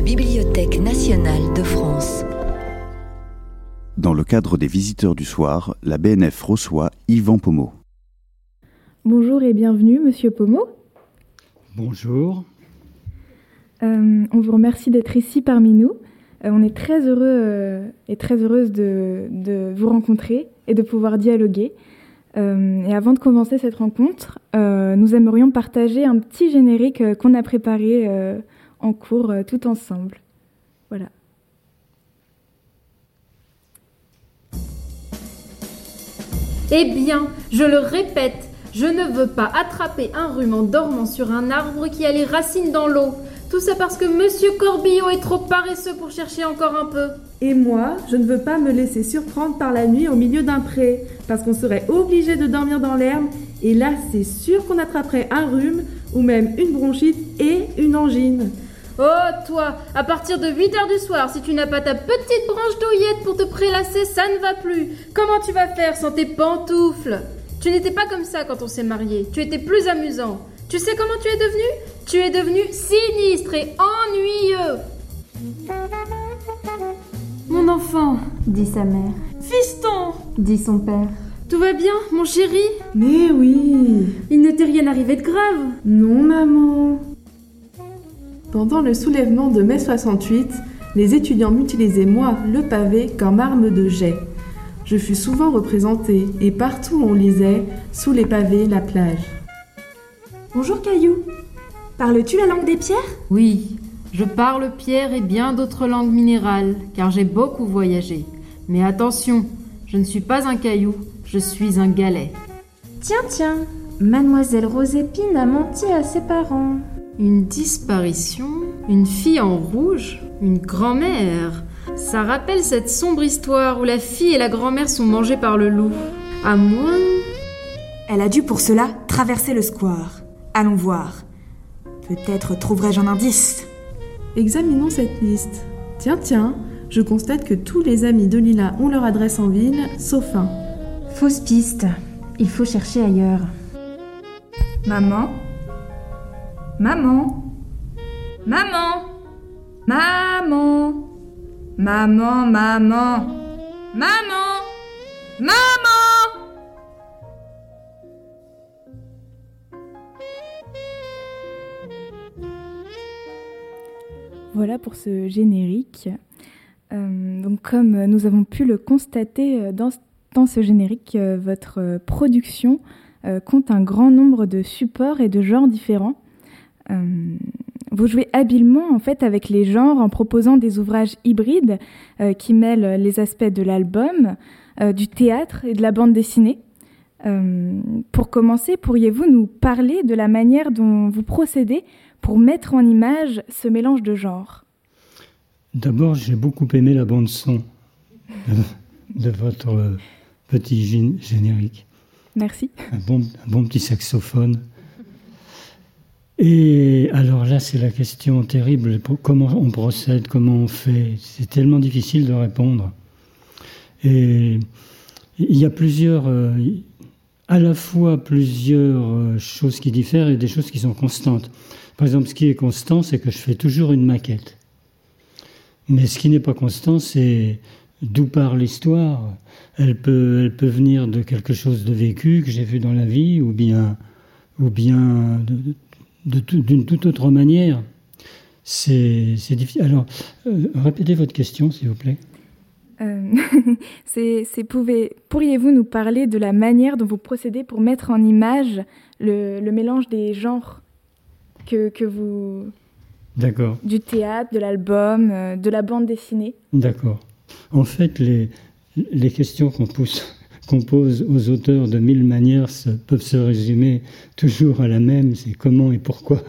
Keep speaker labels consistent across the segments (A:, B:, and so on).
A: la Bibliothèque nationale de France.
B: Dans le cadre des visiteurs du soir, la BNF reçoit Yvan Pomeau.
C: Bonjour et bienvenue, monsieur Pomeau.
D: Bonjour.
C: Euh, on vous remercie d'être ici parmi nous. Euh, on est très heureux euh, et très heureuse de, de, vous rencontrer et de pouvoir dialoguer. Euh, et avant de commencer cette rencontre, euh, nous aimerions partager un petit générique euh, qu'on a préparé en cours tout ensemble. Voilà.
E: Eh bien, je le répète, je ne veux pas attraper un rhume en dormant sur un arbre qui a les racines dans l'eau. Tout ça parce que Monsieur Corbillon est trop paresseux pour chercher encore un peu.
F: Et moi, je ne veux pas me laisser surprendre par la nuit au milieu d'un pré, parce qu'on serait obligé de dormir dans l'herbe, et là, c'est sûr qu'on attraperait un rhume, ou même une bronchite et une angine.
E: Oh, toi, à partir de 8 heures du soir, si tu n'as pas ta petite branche d'oeillette pour te prélasser, ça ne va plus. Comment tu vas faire sans tes pantoufles? Tu n'étais pas comme ça quand on s'est mariés. Tu étais plus amusant. Tu sais comment tu es devenu? Tu es devenu sinistre et ennuyeux.
G: Mon enfant, dit sa mère.
E: Fiston,
G: dit son père.
E: Tout va bien, mon chéri?
F: Mais oui.
E: Il ne t'est rien arrivé de grave?
F: Non, maman. Pendant le soulèvement de mai 68, les étudiants m'utilisaient, moi, le pavé, comme arme de jet. Je fus souvent représentée, et partout on lisait, sous les pavés, la plage.
H: Bonjour Caillou. Parles-tu la langue des pierres?
E: Oui, je parle pierre et bien d'autres langues minérales, car j'ai beaucoup voyagé. Mais attention, je ne suis pas un caillou, je suis un galet.
H: Tiens, tiens, mademoiselle Rosépine a menti à ses parents.
E: Une disparition Une fille en rouge Une grand-mère Ça rappelle cette sombre histoire où la fille et la grand-mère sont mangées par le loup. À moins...
H: Elle a dû pour cela traverser le square. Allons voir. Peut-être trouverai-je un indice.
F: Examinons cette liste. Tiens, tiens, je constate que tous les amis de Lila ont leur adresse en ville, sauf un.
G: Fausse piste. Il faut chercher ailleurs.
H: Maman Maman. Maman. Maman. Maman, maman. Maman. Maman.
C: Voilà pour ce générique. Euh, donc comme nous avons pu le constater dans, dans ce générique, euh, votre production euh, compte un grand nombre de supports et de genres différents. Euh, vous jouez habilement en fait avec les genres en proposant des ouvrages hybrides euh, qui mêlent les aspects de l'album, euh, du théâtre et de la bande dessinée. Pour commencer, pourriez-vous nous parler de la manière dont vous procédez pour mettre en image ce mélange de genres?
D: D'abord, j'ai beaucoup aimé la bande son de, de votre petit générique.
C: Merci.
D: Un bon, un bon petit saxophone. Et alors là, c'est la question terrible. Comment on procède Comment on fait? C'est tellement difficile de répondre. Et il y a plusieurs, euh, à la fois plusieurs euh, choses qui diffèrent et des choses qui sont constantes. Par exemple, ce qui est constant, c'est que je fais toujours une maquette. Mais ce qui n'est pas constant, c'est d'où part l'histoire? Elle peut, elle peut venir de quelque chose de vécu que j'ai vu dans la vie, ou bien, ou bien d'une toute autre manière. C'est difficile. Alors, euh, répétez votre question, s'il vous plaît.
C: Euh, c'est, pourriez-vous nous parler de la manière dont vous procédez pour mettre en image le, le mélange des genres que, que vous...
D: D'accord.
C: Du théâtre, de l'album, euh, de la bande dessinée?
D: D'accord. En fait, les, les questions qu'on pousse qu'on pose aux auteurs de mille manières peuvent se résumer toujours à la même, c'est comment et pourquoi.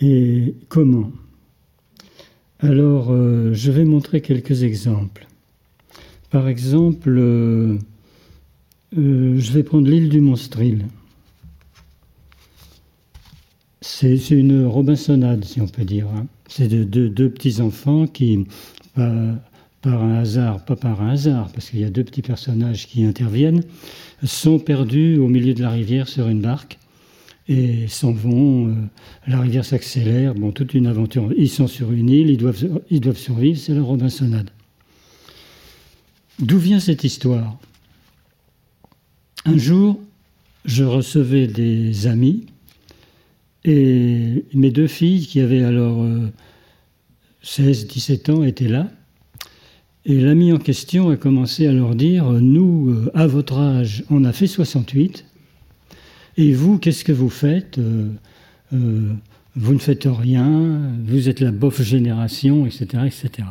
D: Et comment Alors, euh, je vais montrer quelques exemples. Par exemple, euh, euh, je vais prendre l'île du Monstril. C'est une Robinsonade, si on peut dire. Hein. C'est de, de, deux petits-enfants qui, euh, par un hasard, pas par un hasard, parce qu'il y a deux petits personnages qui interviennent, sont perdus au milieu de la rivière sur une barque. et s'en vont. la rivière s'accélère, bon, toute une aventure. Ils sont sur une île, ils doivent, ils doivent survivre, c'est la Robinsonade. D'où vient cette histoire? Un jour, je recevais des amis et mes deux filles, qui avaient alors 16-17 ans, étaient là. Et l'ami en question a commencé à leur dire, nous, euh, à votre âge, on a fait 68, et vous, qu'est-ce que vous faites euh, euh, Vous ne faites rien, vous êtes la bof génération, etc. etc.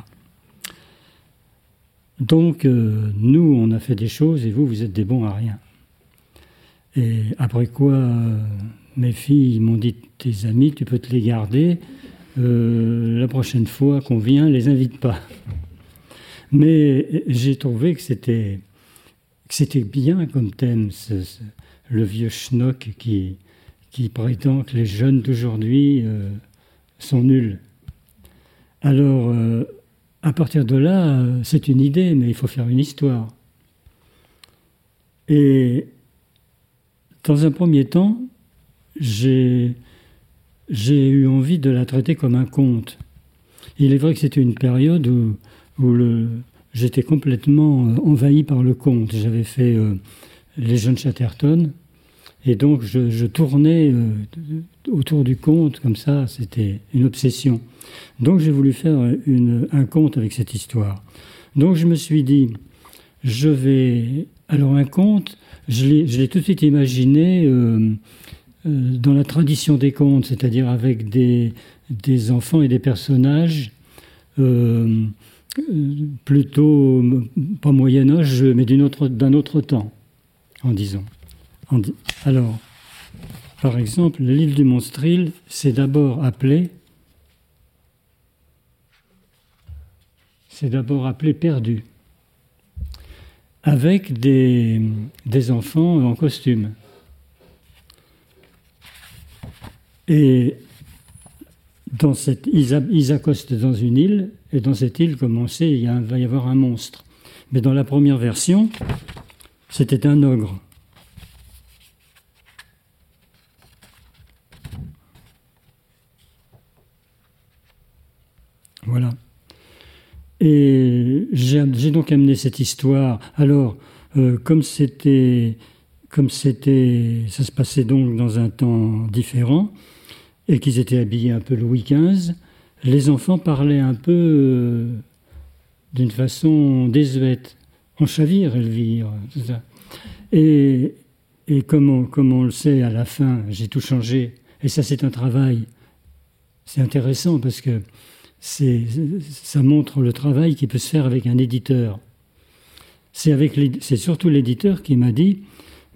D: Donc, nous, on a fait des choses, et vous, vous êtes des bons à rien. Et après quoi, mes filles m'ont dit, tes amis, tu peux te les garder, la prochaine fois qu'on vient, les invite pas. Mais j'ai trouvé que c'était c'était bien comme thème, le vieux schnock qui, qui prétend que les jeunes d'aujourd'hui euh, sont nuls. Alors, euh, à partir de là, c'est une idée, mais il faut faire une histoire. Et dans un premier temps, j'ai eu envie de la traiter comme un conte. Il est vrai que c'était une période où où j'étais complètement euh, envahi par le conte. J'avais fait euh, Les Jeunes Chatterton, et donc je, tournais euh, autour du conte, comme ça, c'était une obsession. Donc j'ai voulu faire un conte avec cette histoire. Donc je me suis dit, je vais... Alors un conte, je l'ai tout de suite imaginé dans la tradition des contes, c'est-à-dire avec des, des, enfants et des personnages plutôt, pas Moyen Âge, mais d'un autre, autre, temps, en disant. alors, par exemple, l'île du Monstril, c'est d'abord appelé, c'est d'abord appelé perdu, avec des, des enfants en costume. Et dans cette, ils, accostent dans une île, et dans cette île, comme on sait, il, va y avoir un monstre. Mais dans la première version, c'était un ogre. Voilà. Et j'ai donc amené cette histoire. Alors, euh, comme c'était, comme c'était, ça se passait donc dans un temps différent, et qu'ils étaient habillés un peu Louis XV, les enfants parlaient un peu euh, d'une façon désuète. On chavire, Elvire, tout ça. Et, et comme, on, comme on le sait, à la fin, j'ai tout changé. Et ça, c'est un travail. C'est intéressant parce que ça montre le travail qui peut se faire avec un éditeur. C'est surtout l'éditeur qui m'a dit,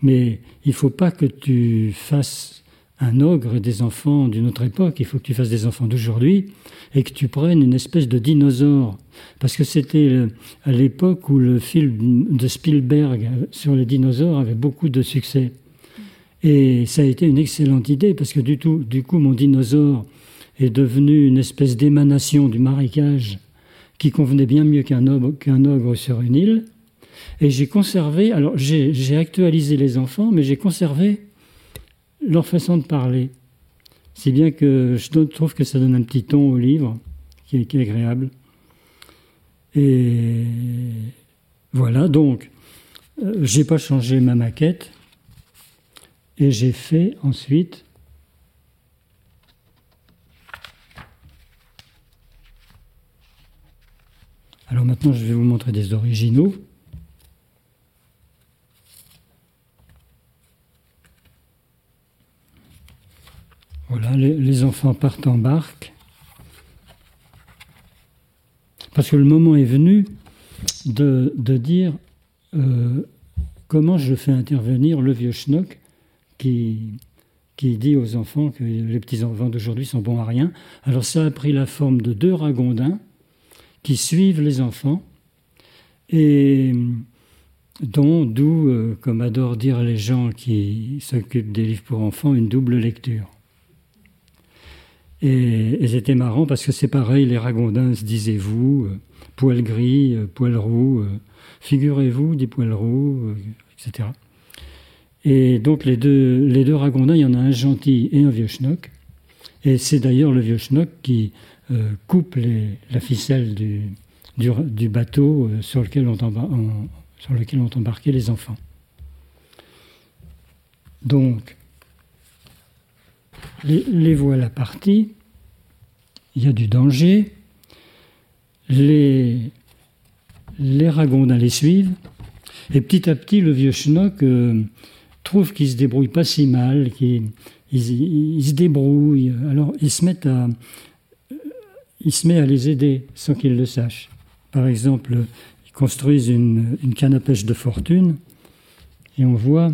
D: mais il ne faut pas que tu fasses un ogre des enfants d'une autre époque, il faut que tu fasses des enfants d'aujourd'hui et que tu prennes une espèce de dinosaure. Parce que c'était à l'époque où le film de Spielberg sur les dinosaures avait beaucoup de succès. Et ça a été une excellente idée parce que du, tout, du coup, mon dinosaure est devenu une espèce d'émanation du marécage qui convenait bien mieux qu'un ogre, qu'un ogre sur une île. Et j'ai conservé, alors j'ai actualisé les enfants, mais j'ai conservé leur façon de parler. Si bien que je trouve que ça donne un petit ton au livre qui est, agréable. Et voilà, donc, euh, j'ai pas changé ma maquette et j'ai fait ensuite Alors maintenant, je vais vous montrer des originaux. Voilà, les, enfants partent en barque. Parce que le moment est venu de, dire euh, comment je fais intervenir le vieux schnock qui, dit aux enfants que les petits-enfants d'aujourd'hui sont bons à rien. Alors ça a pris la forme de deux ragondins qui suivent les enfants et dont, d'où, euh, comme adorent dire les gens qui s'occupent des livres pour enfants, une double lecture. Et, c'était marrant parce que c'est pareil, les ragondins se disaient vous, euh, poil gris, euh, poil roux, euh, figurez-vous, dit poil roux, etc. Et donc les deux, les deux ragondins, il y en a un gentil et un vieux schnock. Et c'est d'ailleurs le vieux schnock qui euh, coupe la ficelle du, du, bateau euh, sur, lequel on sur lequel ont embarqué les enfants. Donc, les, voilà partis, il y a du danger, les, les ragondins les suivent, et petit à petit, le vieux schnock euh, trouve qu'il se débrouille pas si mal, qu'il il, se débrouille. Alors, il se met à, à les aider sans qu'ils le sachent. Par exemple, ils construisent une, une canne à pêche de fortune, et on voit,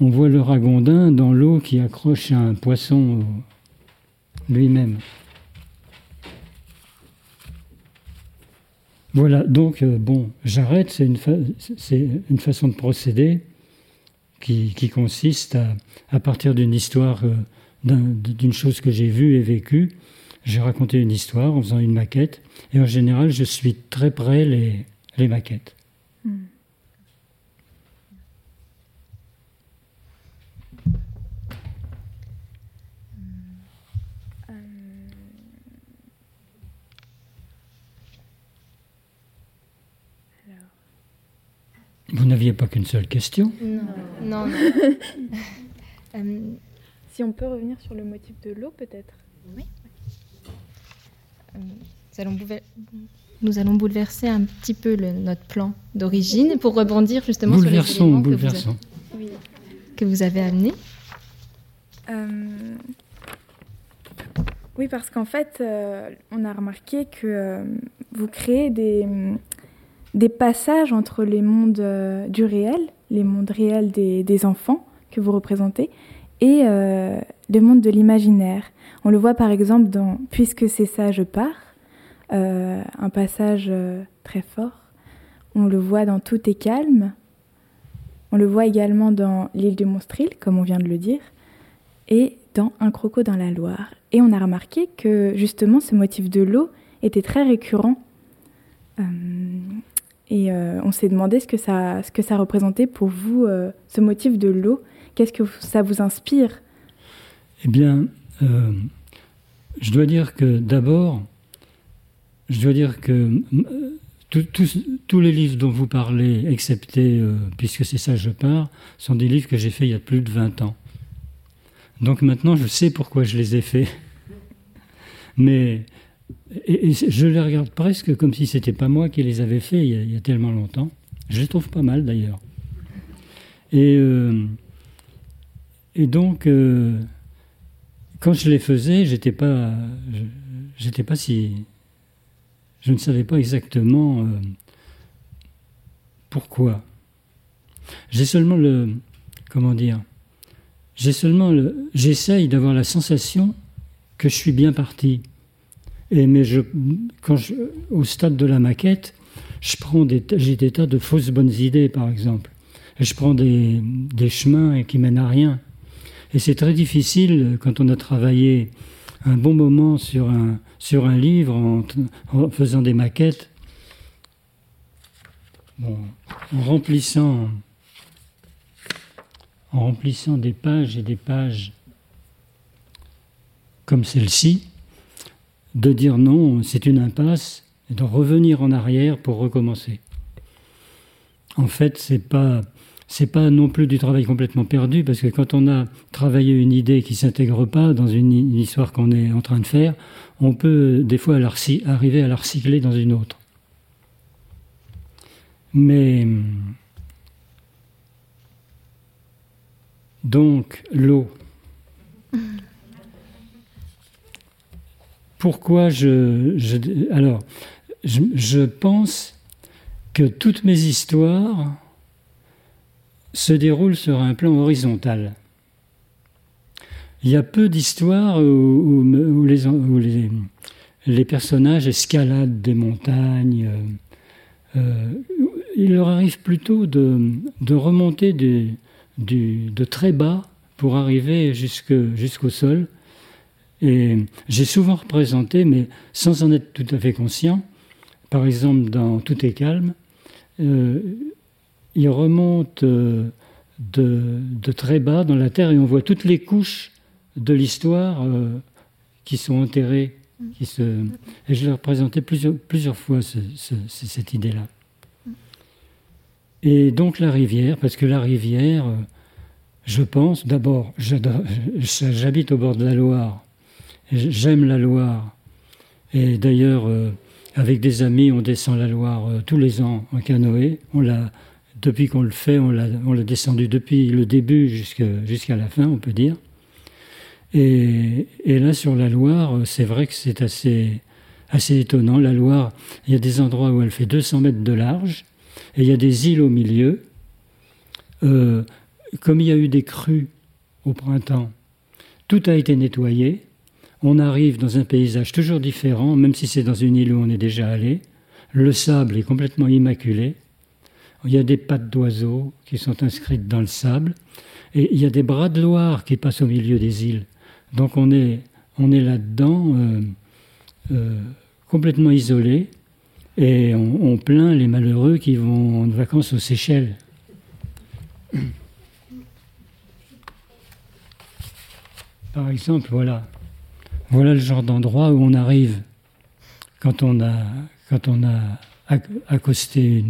D: on voit le ragondin dans l'eau qui accroche un poisson lui-même. Voilà, donc, euh, bon, j'arrête, c'est une, façon de procéder qui, consiste à, partir d'une histoire, euh, d'une chose que j'ai vue et vécue, j'ai raconté une histoire en faisant une maquette, et en général, je suis très près les maquettes. Vous n'aviez pas qu'une seule question?
C: Non, non. Euh, si on peut revenir sur le motif de l'eau, peut-être? Oui.
I: Euh, nous, allons bouleverser un petit peu notre plan d'origine pour rebondir justement sur les éléments que vous, avez, que vous avez amenés. Euh,
C: oui, parce qu'en fait, on a remarqué que vous créez des des passages entre les mondes euh, du réel, les mondes réels des, enfants que vous représentez, et euh, le monde de l'imaginaire. On le voit par exemple dans Puisque c'est ça, je pars, euh, un passage très fort. On le voit dans Tout est calme. On le voit également dans L'île du Monstril, comme on vient de le dire, et dans Un croco dans la Loire. Et on a remarqué que justement ce motif de l'eau était très récurrent et euh, on s'est demandé ce que, ça, ce que ça représentait pour vous, euh, ce motif de l'eau. Qu'est-ce que ça vous inspire?
D: Eh bien, euh, je dois dire que d'abord, je dois dire que tous les livres dont vous parlez, excepté Puisque c'est ça je pars, sont des livres que j'ai faits il y a plus de 20 ans. Donc maintenant, je sais pourquoi je les ai faits. Mais et, je les regarde presque comme si c'était pas moi qui les avais faits il y a, tellement longtemps. Je les trouve pas mal d'ailleurs. Et, euh, et donc, euh, quand je les faisais, j'étais pas, j'étais pas si, je ne savais pas exactement euh, pourquoi. J'ai seulement le, comment dire, j'ai seulement le, j'essaye d'avoir la sensation que je suis bien parti. Mais je, au stade de la maquette, je prends j'ai des tas de fausses bonnes idées, par exemple. Et je prends des, des chemins qui mènent à rien. Et c'est très difficile quand on a travaillé un bon moment sur un, sur un livre en, faisant des maquettes, en remplissant en remplissant des pages et des pages comme celle-ci, de dire non, c'est une impasse, et de revenir en arrière pour recommencer. En fait, c'est pas pas non plus du travail complètement perdu parce que quand on a travaillé une idée qui s'intègre pas dans une, histoire qu'on est en train de faire, on peut des fois arriver à la recycler dans une autre. Mais donc l'eau. Pourquoi je, alors je, pense que toutes mes histoires se déroulent sur un plan horizontal. Il y a peu d'histoires où, les, personnages escaladent des montagnes. Euh, euh, il leur arrive plutôt de, remonter de très bas pour arriver jusqu'au sol et j'ai souvent représenté, mais sans en être tout à fait conscient, par exemple dans Tout est calme, euh, il remonte euh, de, très bas dans la terre et on voit toutes les couches de l'histoire euh, qui sont enterrées. Qui se... Et je l'ai représenté plusieurs, plusieurs fois, cette idée-là. Et donc la rivière, parce que la rivière, je pense, d'abord, j'habite au bord de la Loire, j'aime la Loire, et d'ailleurs, euh, avec des amis, on descend la Loire tous les ans en canoë, on l'a depuis qu'on le fait, on l'a descendu depuis le début jusqu'à la fin, on peut dire. Et, là, sur la Loire, c'est vrai que c'est assez, étonnant. La Loire, il y a des endroits où elle fait 200 mètres de large, et il y a des îles au milieu. Euh, comme il y a eu des crues au printemps, tout a été nettoyé. On arrive dans un paysage toujours différent, même si c'est dans une île où on est déjà allé. Le sable est complètement immaculé. Il y a des pattes d'oiseaux qui sont inscrites dans le sable. Et il y a des bras de Loire qui passent au milieu des îles. Donc on est, là-dedans euh, euh, complètement isolé et on, plaint les malheureux qui vont en vacances aux Seychelles. Par exemple, voilà. Voilà le genre d'endroit où on arrive quand on a, quand on a accosté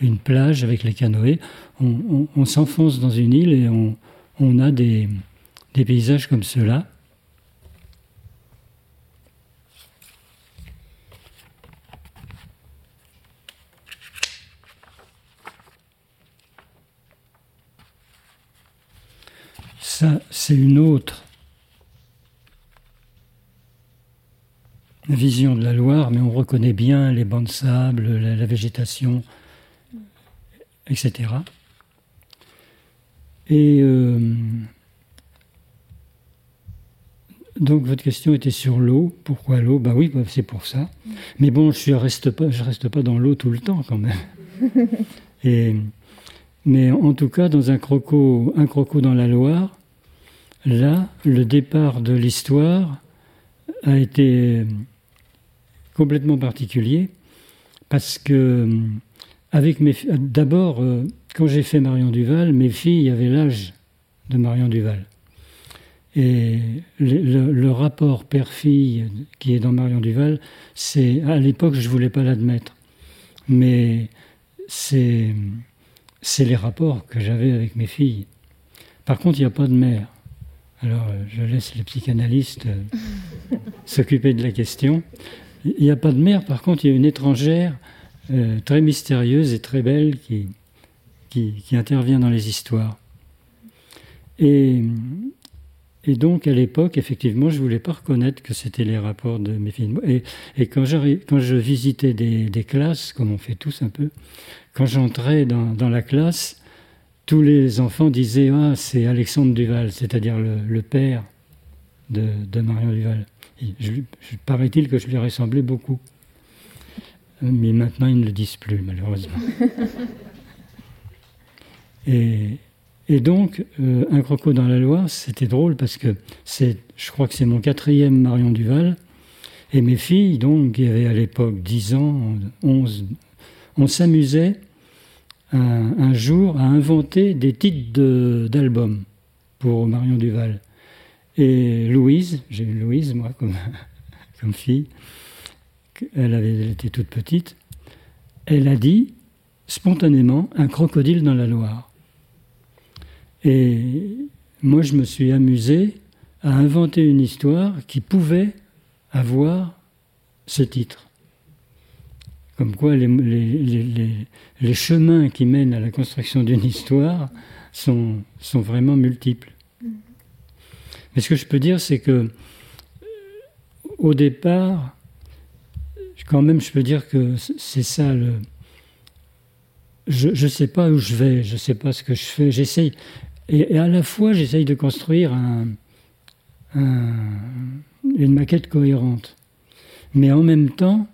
D: une, plage avec les canoës. On, s'enfonce dans une île et on, a des, paysages comme cela. Ça, c'est une autre vision de la Loire, mais on reconnaît bien les bancs de sable, la végétation, etc. Et euh, donc votre question était sur l'eau. Pourquoi l'eau? Bah oui, bah, c'est pour ça. Mais bon, je ne reste pas, je reste pas dans l'eau tout le temps quand même. Et, mais en tout cas, dans un croco, un croco dans la Loire, là, le départ de l'histoire a été complètement particulier parce que mes d'abord, euh, quand j'ai fait Marion Duval, mes filles avaient l'âge de Marion Duval. Et le, rapport père-fille qui est dans Marion Duval, c'est à l'époque je voulais pas l'admettre, mais c'est c'est les rapports que j'avais avec mes filles. Par contre, il n'y a pas de mère. Alors, euh, je laisse les psychanalystes euh, s'occuper de la question. Il n'y a pas de mère, par contre, il y a une étrangère euh, très mystérieuse et très belle qui, qui, intervient dans les histoires. Et, et donc, à l'époque, effectivement, je ne voulais pas reconnaître que c'était les rapports de mes filles. Et, et quand, quand, je visitais des, des, classes, comme on fait tous un peu, quand j'entrais dans, dans, la classe, tous les enfants disaient Ah, c'est Alexandre Duval, c'est-à-dire le, le, père de, de Marion Duval. paraît-il que je lui ressemblais beaucoup mais maintenant ils ne le disent plus, malheureusement. et, et, donc, euh, Un croco dans la Loire, c'était drôle parce que c'est, je crois que c'est mon quatrième Marion Duval. Et mes filles, donc, qui avaient à l'époque 10 ans, 11, on s'amusait un, un, jour à inventer des titres d'albums pour Marion Duval. Et Louise, j'ai eu Louise, moi, comme, fille, elle, été toute petite, elle a dit spontanément un crocodile dans la Loire. Et moi, je me suis amusé à inventer une histoire qui pouvait avoir ce titre. Comme quoi les, chemins qui mènent à la construction d'une histoire sont vraiment multiples. Mais ce que je peux dire, c'est que au départ, quand même, je peux dire que c'est ça le. Je ne sais pas où je vais, je ne sais pas ce que je fais. J'essaye. Et, à la fois, j'essaye de construire un, une maquette cohérente. Mais en même temps,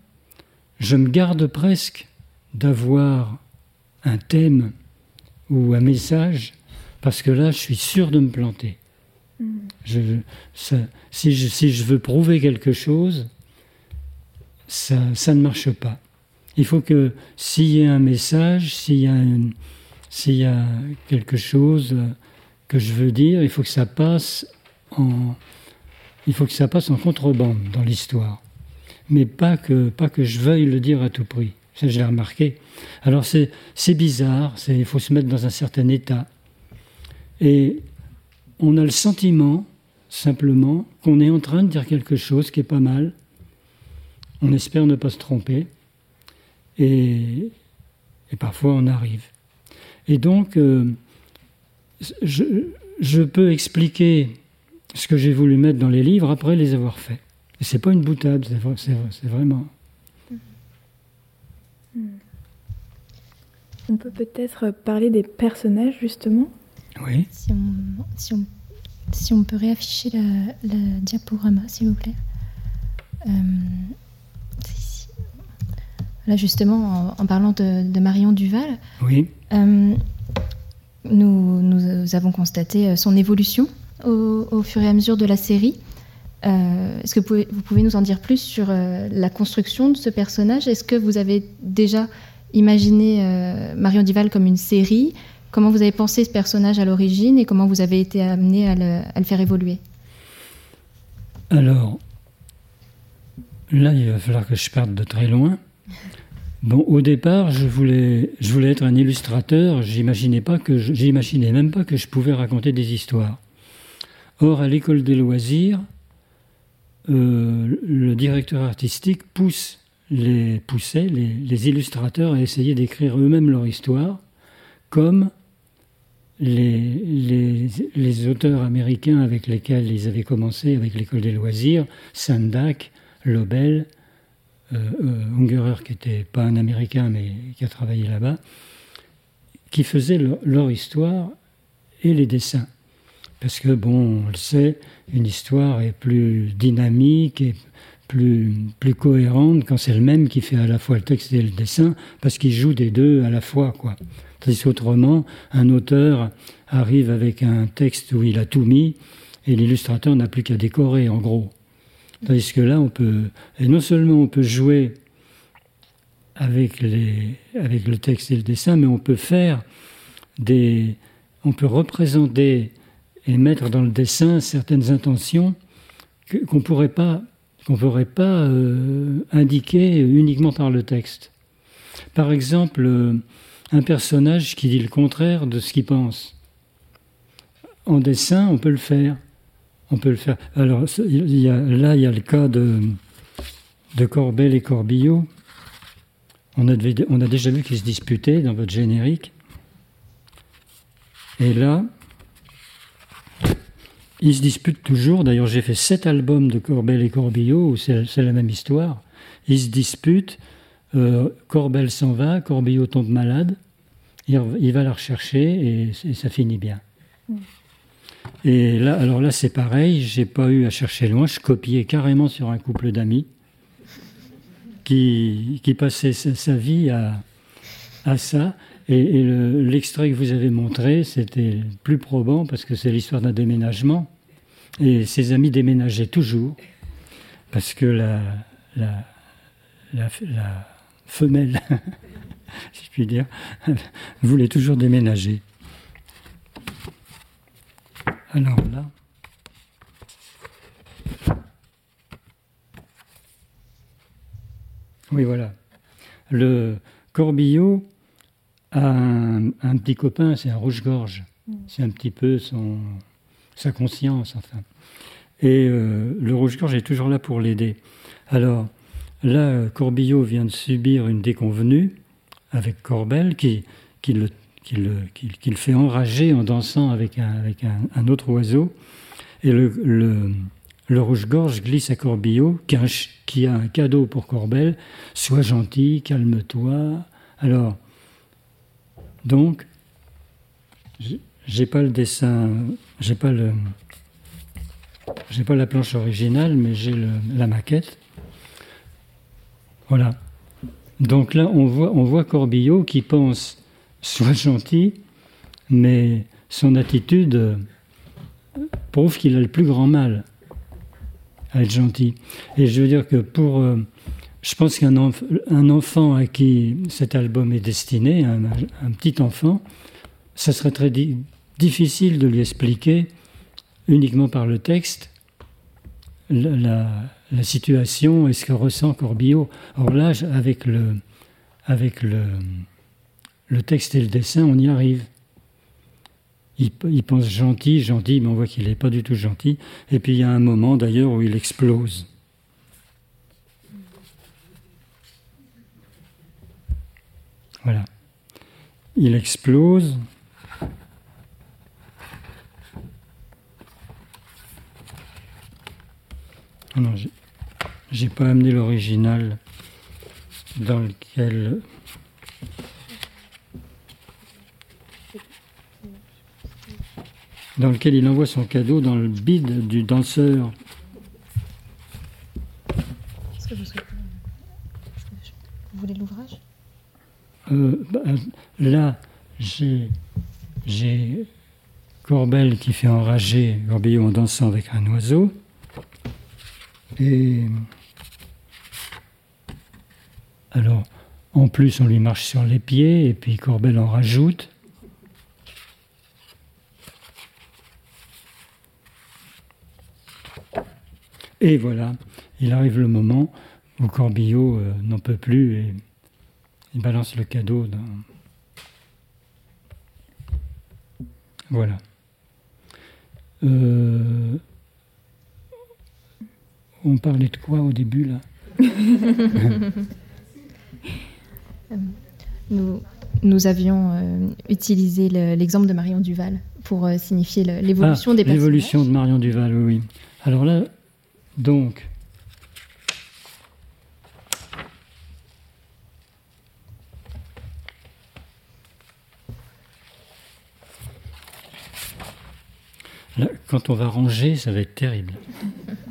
D: je me garde presque d'avoir un thème ou un message, parce que là, je suis sûr de me planter. Si, je, veux prouver quelque chose, ça, ne marche pas. Il faut que s'il y a un message, s'il y a quelque chose que je veux dire, il faut que ça passe en, il faut que ça passe en contrebande dans l'histoire. Mais pas que, pas que je veuille le dire à tout prix. Ça, je remarqué. Alors, c'est, bizarre, il faut se mettre dans un certain état. Et on a le sentiment, simplement, qu'on est en train de dire quelque chose qui est pas mal. On espère ne pas se tromper. Et, et parfois, on arrive. Et donc, euh, je, je, peux expliquer ce que j'ai voulu mettre dans les livres après les avoir faits. Et c'est pas une boutade, c'est vraiment.
C: On peut peut-être parler des personnages, justement?
D: Oui.
I: Si on, si on, si on peut réafficher la, la diaporama, s'il vous plaît. Euh, Là, justement, en, parlant de, Marion Duval,
D: oui.
I: Euh, nous, nous, avons constaté euh, son évolution au, fur et à mesure de la série. Euh, est-ce que vous pouvez, vous pouvez, nous en dire plus sur la construction de ce personnage? Est-ce que vous avez déjà imaginé Marion Duval comme une série? Comment vous avez pensé ce personnage à l'origine et comment vous avez été amené à le, faire évoluer?
D: Alors, là, il va falloir que je parte de très loin. Bon, au départ, je voulais, être un illustrateur. J'imaginais pas même pas que je pouvais raconter des histoires. Or, à l'école des loisirs, euh, le directeur artistique pousse les, poussait les, les illustrateurs à essayer d'écrire eux-mêmes leur histoire, comme les, auteurs américains avec lesquels ils avaient commencé avec l'école des loisirs, Sandak, Lobel, euh, euh, Ungerer, qui n'était pas un Américain, mais qui a travaillé là-bas, qui faisaient leur, histoire et les dessins. Parce que, bon, on le sait, une histoire est plus dynamique et plus, plus cohérente quand c'est le même qui fait à la fois le texte et le dessin, parce qu'il joue des deux à la fois, quoi. Tandis qu'autrement, un auteur arrive avec un texte où il a tout mis, et l'illustrateur n'a plus qu'à décorer, en gros. Tandis que là, on peut, et non seulement on peut jouer avec, le texte et le dessin, mais on peut faire des, on peut représenter et mettre dans le dessin certaines intentions qu'on ne pourrait pas, qu'on pourrait pas euh, indiquer uniquement par le texte. Par exemple, euh, un personnage qui dit le contraire de ce qu'il pense. En dessin, on peut le faire. On peut le faire. Alors, il y a, là, il y a le cas de, de Corbel et Corbillot. On a, on a déjà vu qu'ils se disputaient dans votre générique. Et là, ils se disputent toujours. D'ailleurs, j'ai fait sept albums de Corbel et Corbillot où c'est la même histoire. Ils se disputent. Euh, Corbel s'en va, Corbillot tombe malade. Il, va la rechercher et, ça finit bien. Mm. Et là, alors là, c'est pareil, j'ai pas eu à chercher loin, je copiais carrément sur un couple d'amis qui, qui passait sa, vie à, à ça. Et, l'extrait que vous avez montré, c'était plus probant parce que c'est l'histoire d'un déménagement. Et ses amis déménageaient toujours parce que la, la, la, la femelle, si je puis dire, voulait toujours déménager. Alors là. Oui, voilà. Le Corbillot a un, petit copain, c'est un rouge-gorge. Mm. C'est un petit peu son, sa conscience, enfin. Et euh, le rouge-gorge est toujours là pour l'aider. Alors, là, Corbillot vient de subir une déconvenue avec Corbel qui, qui le qu'il fait enrager en dansant avec un, autre oiseau. Et le, le, rouge-gorge glisse à Corbillot, qui a, un, qui cadeau pour Corbel. Sois gentil, calme-toi. Alors, donc, j'ai pas le dessin, j'ai pas le, j'ai pas la planche originale, mais j'ai la maquette. Voilà. Donc là, on voit, on voit Corbillot qui pense soit gentil, mais son attitude euh, prouve qu'il a le plus grand mal à être gentil. Et je veux dire que pour... Euh, je pense qu'un un enfant à qui cet album est destiné, un, petit enfant, ça serait très difficile de lui expliquer uniquement par le texte la, situation et ce que ressent Corbillo. Or là, avec le, avec le, texte et le dessin, on y arrive. Il, pense gentil, gentil, mais on voit qu'il n'est pas du tout gentil. Et puis il y a un moment d'ailleurs où il explose. Voilà. Il explose. Oh pas amené l'original dans lequel. dans lequel il envoie son cadeau dans le bide du danseur.
I: Qu'est-ce que vous souhaitez Vous voulez l'ouvrage?
D: Euh, bah, Là, j'ai, j'ai Corbel qui fait enrager Gorbillon en dansant avec un oiseau. Et alors, en plus, on lui marche sur les pieds, et puis Corbel en rajoute. Et voilà, il arrive le moment où Corbillot euh, n'en peut plus et il balance le cadeau dans... Voilà. Euh, on parlait de quoi au début là?
I: nous, nous avions euh, utilisé l'exemple de Marion Duval pour euh, signifier l'évolution
D: ah,
I: des personnages.
D: L'évolution de Marion Duval, oui. Alors là, donc, quand on va ranger, ça va être terrible.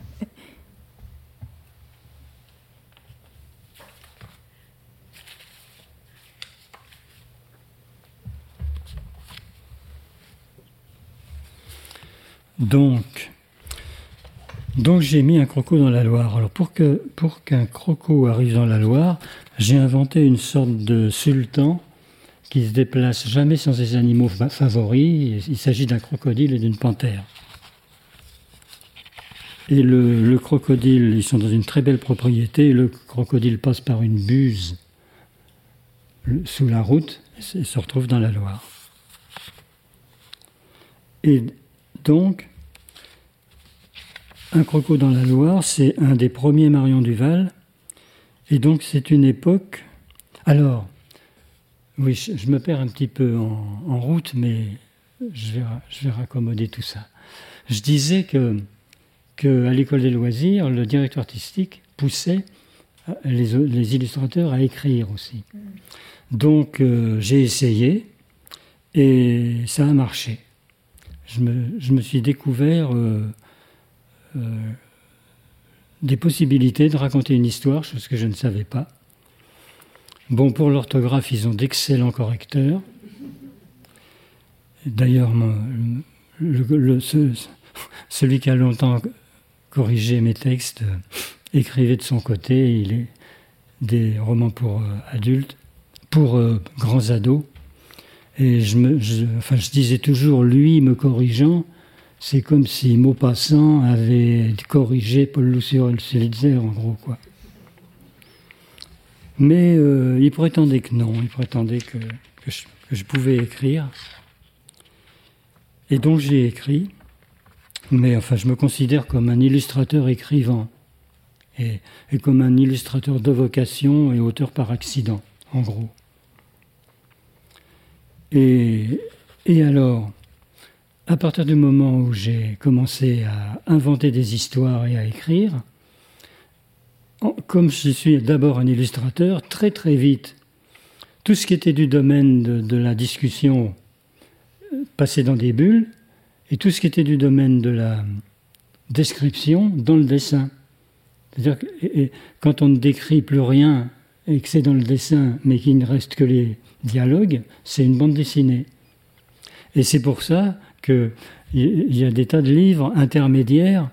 D: Donc, donc j'ai mis un croco dans la Loire. Alors pour qu'un croco arrive dans la Loire, j'ai inventé une sorte de sultan qui se déplace jamais sans ses animaux favoris. Il s'agit d'un crocodile et d'une panthère. Et le, le, crocodile, ils sont dans une très belle propriété. Le crocodile passe par une buse sous la route et se retrouve dans la Loire. Et donc, un croco dans la Loire, c'est un des premiers Marion Duval. Et donc, c'est une époque. Alors, oui, je, me perds un petit peu en, route, mais je vais, je vais raccommoder tout ça. Je disais que, que à l'école des loisirs, le directeur artistique poussait les, les illustrateurs à écrire aussi. Donc, euh, j'ai essayé et ça a marché. Je me, suis découvert. Euh, euh, des possibilités de raconter une histoire, chose que je ne savais pas. Bon, pour l'orthographe, ils ont d'excellents correcteurs. D'ailleurs, celui qui a longtemps corrigé mes textes euh, écrivait de son côté, il est des romans pour adultes, pour grands ados. Et je, me, disais toujours, lui me corrigeant, c'est comme si Maupassant avait corrigé Paul Lucien-Selitzer, en gros, quoi. Mais euh, il prétendait que non, il prétendait que, je, pouvais écrire. Et donc j'ai écrit, mais enfin je me considère comme un illustrateur écrivant, et, comme un illustrateur de vocation et auteur par accident, en gros. Et, alors, à partir du moment où j'ai commencé à inventer des histoires et à écrire, comme je suis d'abord un illustrateur, très très vite, tout ce qui était du domaine de, la discussion euh, passait dans des bulles, et tout ce qui était du domaine de la description dans le dessin. C'est-à-dire que quand on ne décrit plus rien et que c'est dans le dessin, mais qu'il ne reste que les dialogues, c'est une bande dessinée. Et c'est pour ça qu'il y a des tas de livres intermédiaires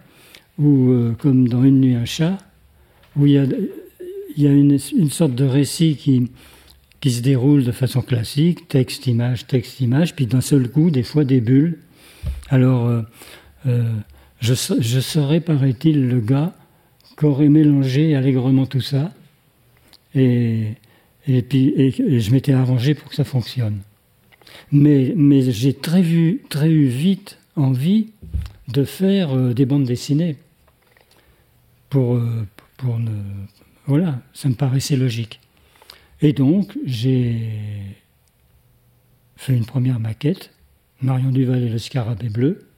D: où, euh, comme dans Une nuit un chat, où il y a, une, sorte de récit qui, qui se déroule de façon classique, texte, image, texte, image, puis d'un seul coup, des fois des bulles. Alors, euh, euh, je, je, serais, paraît-il, le gars qui aurait mélangé allègrement tout ça, et, et puis je m'étais arrangé pour que ça fonctionne. Mais, mais j'ai très, vu, très eu vite envie de faire euh, des bandes dessinées pour, pour ne, voilà, ça me paraissait logique. Et donc, j'ai fait une première maquette, Marion Duval et le scarabée bleu.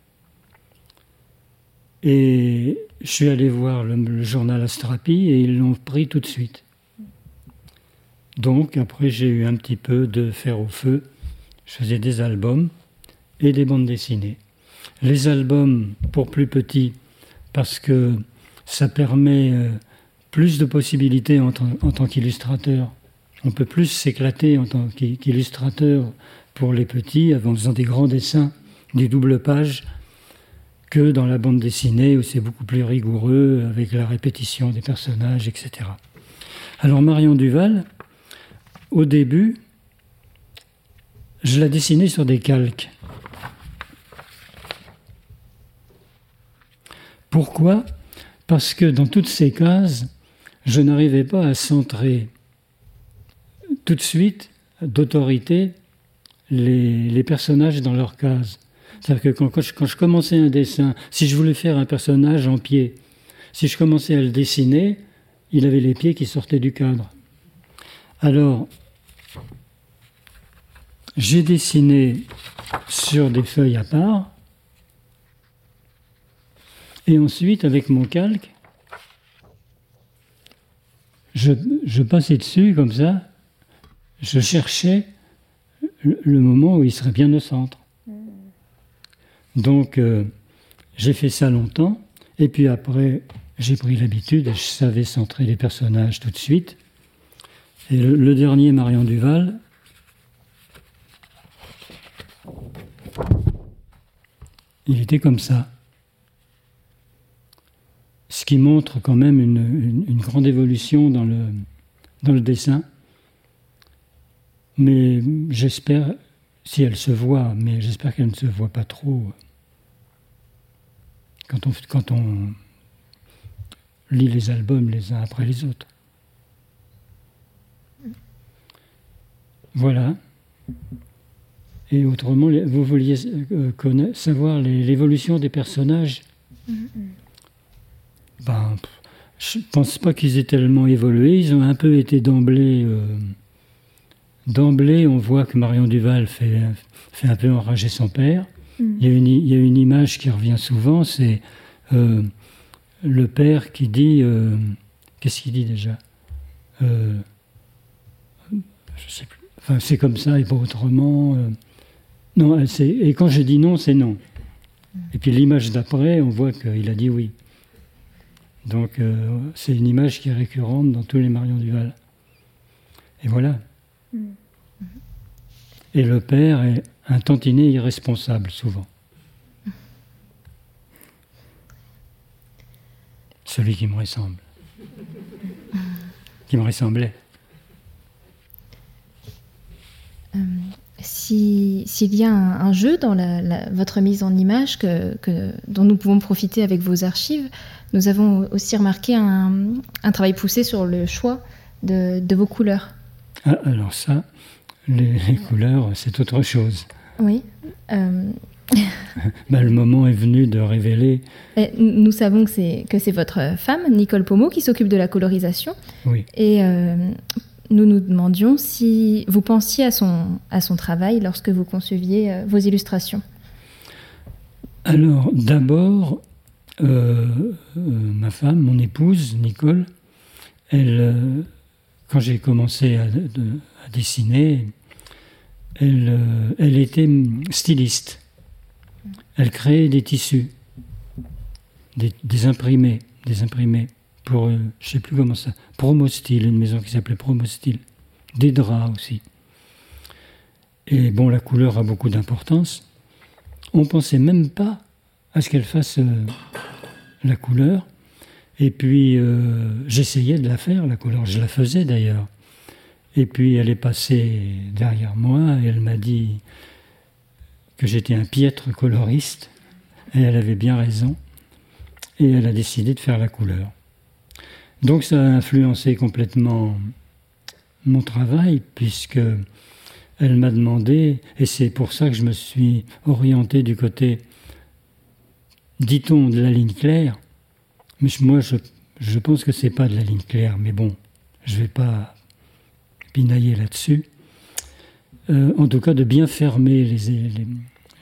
D: Et je suis allé voir le, journal Astrapi et ils l'ont pris tout de suite. Donc, après, j'ai eu un petit peu de fer au feu. Je faisais des albums et des bandes dessinées. Les albums pour plus petits, parce que ça permet euh, plus de possibilités en, tant qu'illustrateur. On peut plus s'éclater en tant qu'illustrateur pour les petits en faisant des grands dessins, des doubles pages, que dans la bande dessinée où c'est beaucoup plus rigoureux avec la répétition des personnages, etc. Alors Marion Duval, au début, je la dessinais sur des calques. Pourquoi? Parce que dans toutes ces cases, je n'arrivais pas à centrer tout de suite d'autorité les, personnages dans leur case. C'est-à-dire que quand, je, commençais un dessin, si je voulais faire un personnage en pied, si je commençais à le dessiner, il avait les pieds qui sortaient du cadre. Alors, j'ai dessiné sur des feuilles à part, et ensuite, avec mon calque, je, passais dessus comme ça, je cherchais le, moment où il serait bien au centre. Donc euh, j'ai fait ça longtemps, et puis après j'ai pris l'habitude, je savais centrer les personnages tout de suite. Et le dernier, Marion Duval, il était comme ça ce qui montre quand même une, grande évolution dans le, dessin. Mais j'espère, si elle se voit, mais j'espère qu'elle ne se voit pas trop quand on lit les albums les uns après les autres. Voilà. Et autrement, vous vouliez euh, savoir l'évolution des personnages? Mm-hmm. Ben, je ne pense pas qu'ils aient tellement évolué. Ils ont un peu été d'emblée. Euh, d'emblée, on voit que Marion Duval fait, fait un peu enrager son père. Mm. Il, y a une, il, y a une, image qui revient souvent c'est euh, le père qui dit. Qu'est-ce qu'il dit déjà? Je sais plus. Enfin, c'est comme ça et pas autrement. non, et quand je dis non, c'est non. Mm. Et puis l'image d'après, on voit qu'il a dit oui. Donc euh, c'est une image qui est récurrente dans tous les Marion Duval. Et voilà. Et le père est un tantinet irresponsable souvent. Celui qui me ressemble. Qui me ressemblait.
I: Euh, s'il y a un, jeu dans votre mise en image que, dont nous pouvons profiter avec vos archives, nous avons aussi remarqué un, travail poussé sur le choix de, vos couleurs.
D: Ah, alors ça, les, couleurs, c'est autre chose.
I: Oui. Euh,
D: bah, le moment est venu de révéler.
I: nous savons que c'est, que c'est votre femme, Nicole Pomo, qui s'occupe de la colorisation.
D: Oui.
I: Et euh, nous nous demandions si vous pensiez à son, à son travail lorsque vous conceviez euh, vos illustrations.
D: Alors, d'abord, euh, euh, ma femme, mon épouse, Nicole, elle, quand j'ai commencé à, dessiner, elle, était styliste. Elle créait des tissus, des imprimés, des imprimés pour, euh, je sais plus comment ça, Promostyle, une maison qui s'appelait Promostyle. Des draps aussi. Et bon, la couleur a beaucoup d'importance. On pensait même pas à ce qu'elle fasse euh, la couleur. Et puis, euh, j'essayais de la faire, la couleur. Je la faisais d'ailleurs. Et puis elle est passée derrière moi et elle m'a dit que j'étais un piètre coloriste. Et elle avait bien raison. Et elle a décidé de faire la couleur. Donc ça a influencé complètement mon travail, puisque elle m'a demandé, et c'est pour ça que je me suis orienté du côté, dit-on, de la ligne claire. Mais moi, je, pense que c'est pas de la ligne claire, mais bon, je vais pas pinailler là-dessus. Euh, en tout cas, de bien fermer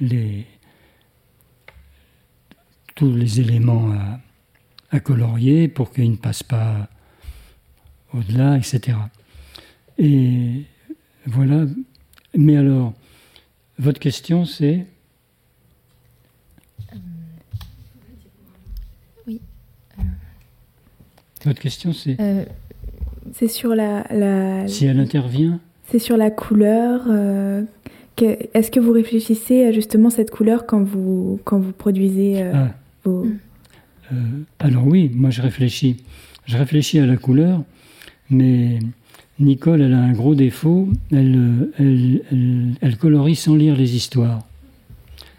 D: les, tous les éléments à, à colorier pour qu'ils ne passent pas au-delà, etc. Et voilà. Mais alors, votre question, c'est
I: euh, Oui. Euh.
D: Votre question, c'est
C: euh, C'est sur la, la,
D: Si elle intervient
C: C'est sur la couleur. Euh, Est-ce que vous réfléchissez à justement cette couleur quand vous, quand vous produisez ah. vos... Mm.
D: alors oui, moi je réfléchis. Je réfléchis à la couleur, mais Nicole, elle a un gros défaut, elle, elle, colorie sans lire les histoires.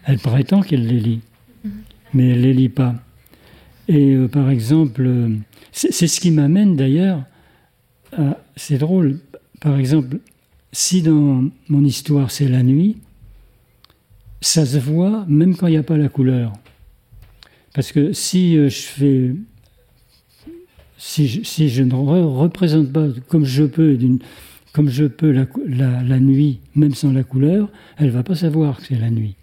D: Elle prétend qu'elle les lit, mhm. mais elle ne les lit pas. Et euh, par exemple, euh, c'est ce qui m'amène d'ailleurs à... C'est drôle, par exemple, si dans mon histoire c'est la nuit, ça se voit même quand il n'y a pas la couleur. Parce que si euh, je fais si je, ne représente pas comme je peux, comme je peux la, nuit, même sans la couleur, elle va pas savoir que c'est la nuit.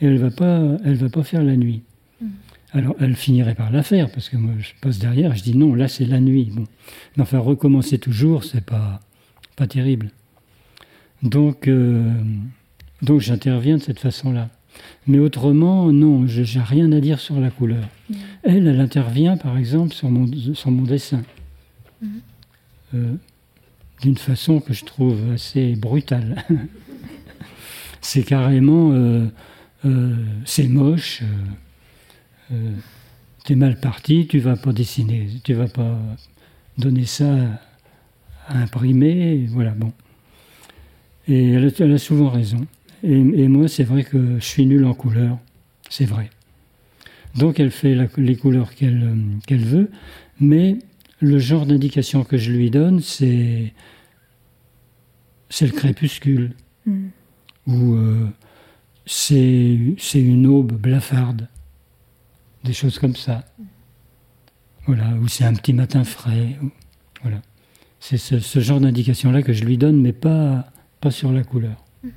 D: Et elle va pas, elle va pas faire la nuit. Mm. Alors elle finirait par la faire parce que moi je passe derrière, je dis non, là c'est la nuit. Bon, mais enfin recommencer toujours, c'est pas pas terrible. Donc euh, donc j'interviens de cette façon-là. Mais autrement, non, je n'ai rien à dire sur la couleur. Mm. Elle, elle intervient par exemple sur mon, sur mon dessin. Mm. Euh, d'une façon que je trouve assez brutale. c'est carrément, euh, euh, c'est moche, t'es mal parti, tu vas pas dessiner, tu vas pas donner ça à imprimer, voilà, bon. Et elle a souvent raison. Et, moi, c'est vrai que je suis nul en couleur, c'est vrai. Donc elle fait les couleurs euh, qu'elle veut, mais le genre d'indication que je lui donne, c'est c'est le crépuscule, mm. ou euh, c'est une aube blafarde, des choses comme ça. Voilà, ou c'est un petit matin frais. voilà. C'est ce, genre d'indication-là que je lui donne, mais pas, pas sur la couleur. Mm-hmm.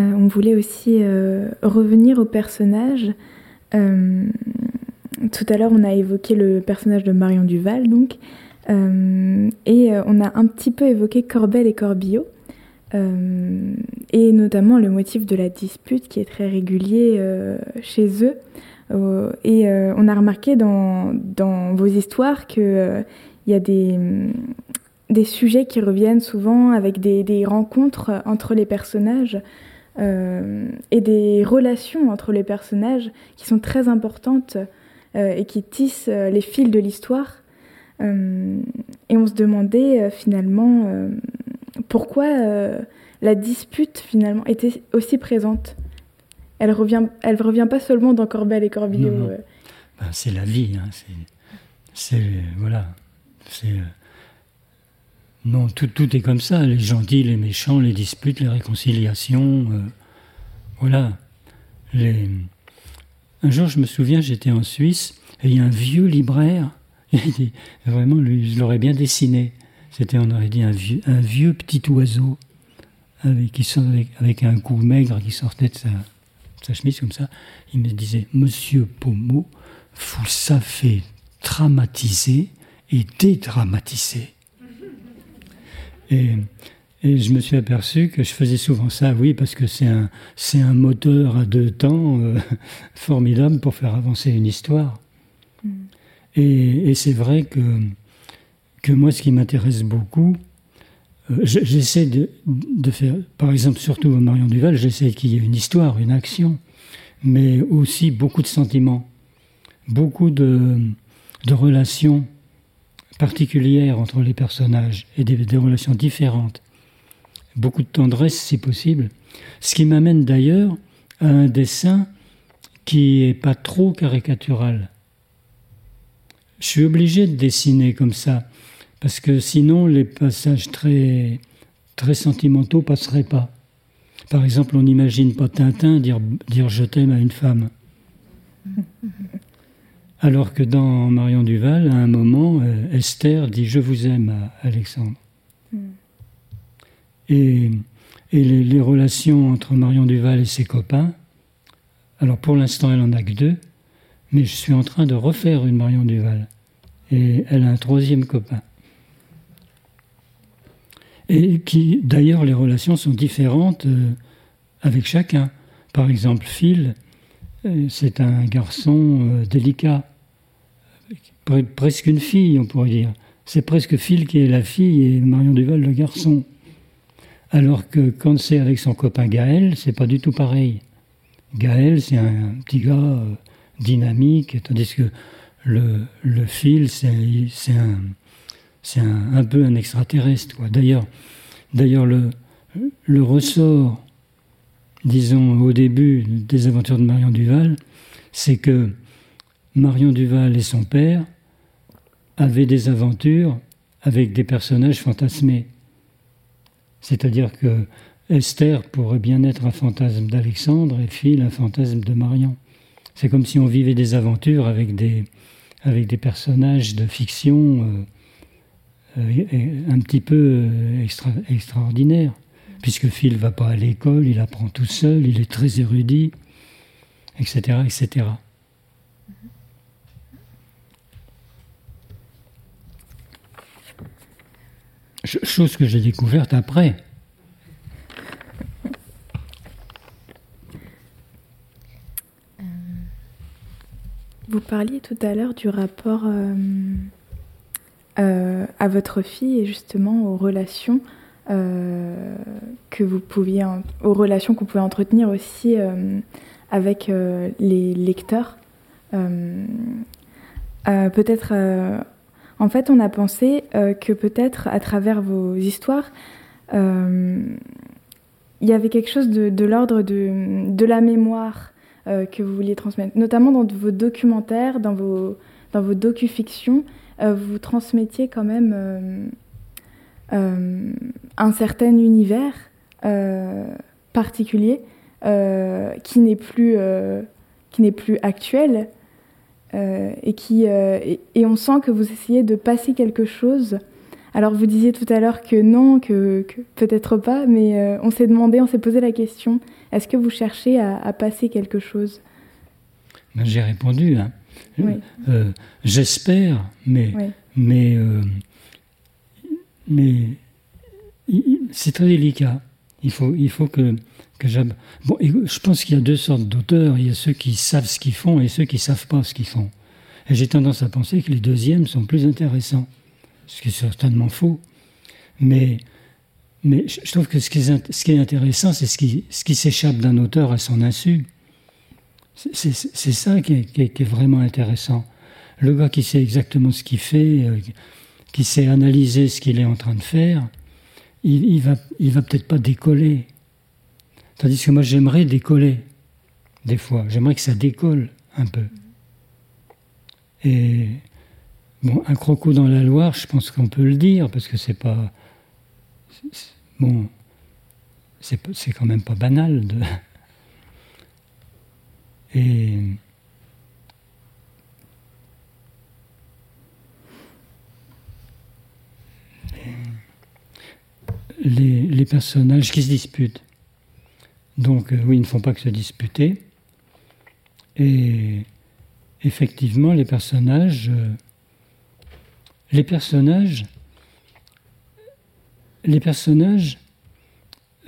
C: On voulait aussi euh, revenir au personnage. Euh, tout à l'heure, on a évoqué le personnage de Marion Duval, donc, et on a un petit peu évoqué Corbel et Corbillo, et notamment le motif de la dispute qui est très régulier chez eux. et on a remarqué dans, vos histoires qu'il y a des, sujets qui reviennent souvent avec des rencontres entre les personnages. Euh, et des relations entre les personnages qui sont très importantes euh, et qui tissent euh, les fils de l'histoire. et on se demandait finalement pourquoi la dispute finalement était aussi présente. Elle revient, elle revient pas seulement dans Corbel et Corbillo.
D: Ben, c'est la vie, hein, c'est, voilà, c'est non, tout, tout, est comme ça, les gentils, les méchants, les disputes, les réconciliations. Euh, voilà. Un jour, je me souviens, j'étais en Suisse, et il y a un vieux libraire, vraiment, lui, je l'aurais bien dessiné. C'était, on aurait dit, un vieux, petit oiseau, avec, un cou maigre qui sortait de sa, sa chemise comme ça. Il me disait, Monsieur Pommeau, vous savez dramatiser et dédramatiser. Et, je me suis aperçu que je faisais souvent ça, oui, parce que c'est un, c'est un moteur à deux temps euh, formidable pour faire avancer une histoire. Mm. Et, c'est vrai que, que moi, ce qui m'intéresse beaucoup, euh, j'essaie de, de, faire, par exemple, surtout Marion Duval, j'essaie qu'il y ait une histoire, une action, mais aussi beaucoup de sentiments, beaucoup de, de relations particulières entre les personnages et des, relations différentes. Beaucoup de tendresse si possible. Ce qui m'amène d'ailleurs à un dessin qui n'est pas trop caricatural. Je suis obligé de dessiner comme ça, parce que sinon les passages très, très sentimentaux passeraient pas. Par exemple, on n'imagine pas Tintin dire je t'aime à une femme. Alors que dans Marion Duval, à un moment, euh, Esther dit Je vous aime à Alexandre. Hmm. Et, les, relations entre Marion Duval et ses copains, alors pour l'instant, elle en a que deux, mais je suis en train de refaire une Marion Duval. Et elle a un troisième copain. Et qui, d'ailleurs, les relations sont différentes euh, avec chacun. Par exemple, Phil, euh, c'est un garçon délicat presque une fille, on pourrait dire. C'est presque Phil qui est la fille et Marion Duval le garçon. Alors que quand c'est avec son copain Gaël, c'est pas du tout pareil. Gaël, c'est un petit gars euh, dynamique, tandis que le, le Phil, c'est un, peu un extraterrestre. D'ailleurs, d'ailleurs le, le ressort, disons au début des aventures de Marion Duval, c'est que Marion Duval et son père avaient des aventures avec des personnages fantasmés. C'est-à-dire que Esther pourrait bien être un fantasme d'Alexandre et Phil un fantasme de Marion. C'est comme si on vivait des aventures avec des, avec des personnages de fiction euh, euh, un petit peu euh, extra, extraordinaires. Puisque Phil va pas à l'école, il apprend tout seul, il est très érudit, etc., etc. Chose que j'ai découverte après.
C: Vous parliez tout à l'heure du rapport euh, euh, à votre fille et justement aux relations euh, que vous pouviez, aux relations qu'on pouvait entretenir aussi avec les lecteurs. Peut-être en fait, on a pensé euh, que peut-être à travers vos histoires, euh, il y avait quelque chose de, l'ordre de, la mémoire euh, que vous vouliez transmettre, notamment dans vos documentaires, dans vos, dans vos docu-fictions, vous transmettiez quand même un certain univers particulier qui n'est plus, plus actuel, et, qui, euh, et, on sent que vous essayez de passer quelque chose. Alors vous disiez tout à l'heure que non, que, peut-être pas, mais euh, on s'est demandé, on s'est posé la question, est-ce que vous cherchez à, passer quelque chose?
D: Ben, J'ai répondu. Hein. J'espère, mais, mais, mais c'est très délicat. Il faut, il faut que je pense qu'il y a deux sortes d'auteurs. Il y a ceux qui savent ce qu'ils font et ceux qui savent pas ce qu'ils font. Et j'ai tendance à penser que les deuxièmes sont plus intéressants, ce qui est certainement faux. Mais, je trouve que ce qui est, intéressant, c'est ce qui, s'échappe d'un auteur à son insu. C'est ça qui est, vraiment intéressant. Le gars qui sait exactement ce qu'il fait, euh, qui sait analyser ce qu'il est en train de faire, il, il il va peut-être pas décoller, Tandis que moi, j'aimerais décoller, des fois. J'aimerais que ça décolle un peu. Et bon, un croco dans la Loire, je pense qu'on peut le dire, parce que c'est pas. Bon, c'est quand même pas banal de. Et. Les, les personnages qui se disputent. Donc euh, oui, ils ne font pas que se disputer. Et effectivement, les personnages, euh, les personnages, les personnages,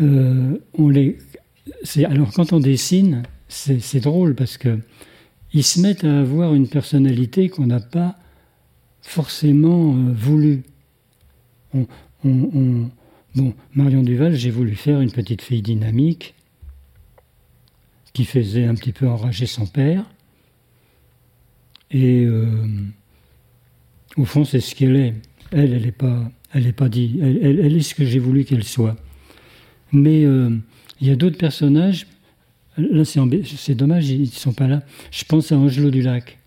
D: euh, on les, alors quand on dessine, c'est drôle parce que ils se mettent à avoir une personnalité qu'on n'a pas forcément voulu. bon, Marion Duval, j'ai voulu faire une petite fille dynamique qui faisait un petit peu enrager son père. Et, euh, Au fond, c'est ce qu'elle est. Elle, elle n'est pas, elle est pas dit. Elle, est ce que j'ai voulu qu'elle soit. Mais euh, il y a d'autres personnages. Là, c'est dommage, ils ne sont pas là. Je pense à Angelo Dulac.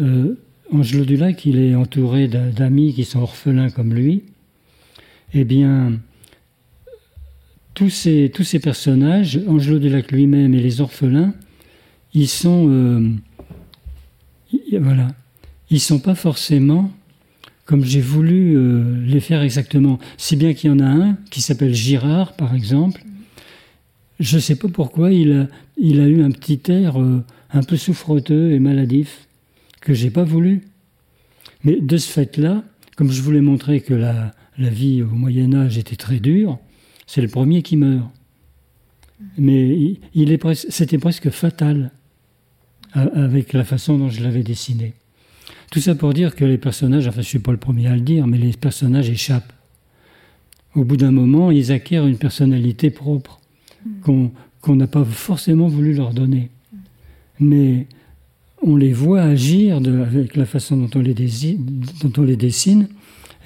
D: Euh, Angelo Dulac, il est entouré d'amis qui sont orphelins comme lui. Eh bien, tous ces, tous ces personnages, Angelo Dulac lui-même et les orphelins, ils sont, euh, voilà, ils sont pas forcément comme j'ai voulu euh, les faire exactement. Si bien qu'il y en a un qui s'appelle Girard, par exemple. Je ne sais pas pourquoi il a, il a eu un petit air euh, un peu souffreteux et maladif que j'ai pas voulu. Mais de ce fait-là, comme je voulais montrer que la, la vie au Moyen Âge était très dure, c'est le premier qui meurt. Mais il, est c'était presque fatal avec la façon dont je l'avais dessiné. Tout ça pour dire que les personnages, enfin je ne suis pas le premier à le dire, mais les personnages échappent. Au bout d'un moment, ils acquièrent une personnalité propre qu'on n'a pas forcément voulu leur donner. Mais on les voit agir avec la façon dont on, les dont on les dessine,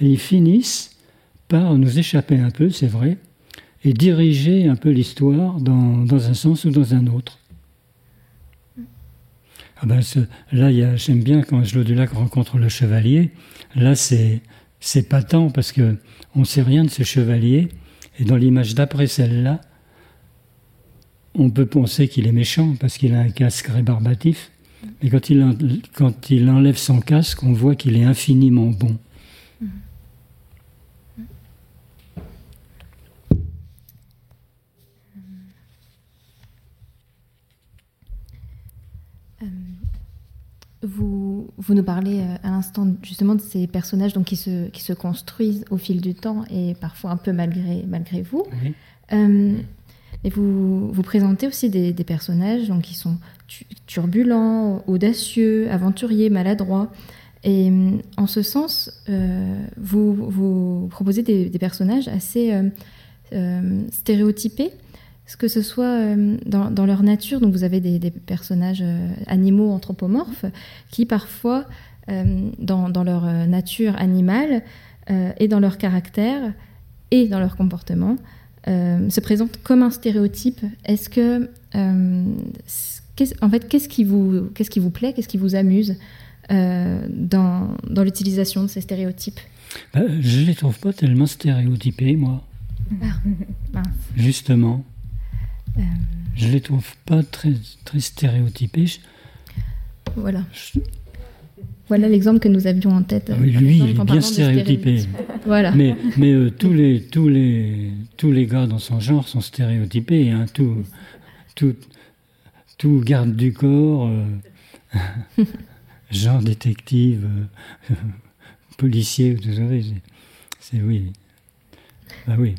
D: et ils finissent par nous échapper un peu, c'est vrai, et diriger un peu l'histoire dans, dans, un sens ou dans un autre. Ah ben là, j'aime bien quand Angelo Dulac rencontre le chevalier. Là, c'est c'est patent parce que on sait rien de ce chevalier. Et dans l'image d'après celle-là, on peut penser qu'il est méchant parce qu'il a un casque rébarbatif. Mais quand il, quand il enlève son casque, on voit qu'il est infiniment bon.
I: Vous, vous nous parlez euh, à l'instant justement de ces personnages donc, qui, se, qui se construisent au fil du temps et parfois un peu malgré, malgré vous. Euh, et vous, vous présentez aussi des, des personnages donc, qui sont turbulents, audacieux, aventuriers, maladroits. Et en ce sens, euh, vous, vous proposez des, des personnages assez stéréotypés que ce soit euh, dans, leur nature, donc vous avez des, personnages euh, animaux anthropomorphes qui parfois, euh, dans, leur nature animale et dans leur caractère et dans leur comportement, se présentent comme un stéréotype? Est-ce que, en fait, qu'est-ce qui vous, qu'est-ce qui vous plaît, qu'est-ce qui vous amuse dans, l'utilisation de ces stéréotypes?
D: Bah, Je ne les trouve pas tellement stéréotypés, moi. Ah, Justement. Euh, je ne les trouve pas très, très stéréotypés.
I: Voilà. Voilà l'exemple que nous avions en tête.
D: Oui, lui, il est bien stéréotypé.
I: voilà.
D: Mais, mais euh, tous, les, tous, les, tous les gars dans son genre sont stéréotypés. Hein. Tout, tout, tout garde du corps, euh, genre détective, policier, vous savez. C'est oui. Ah oui.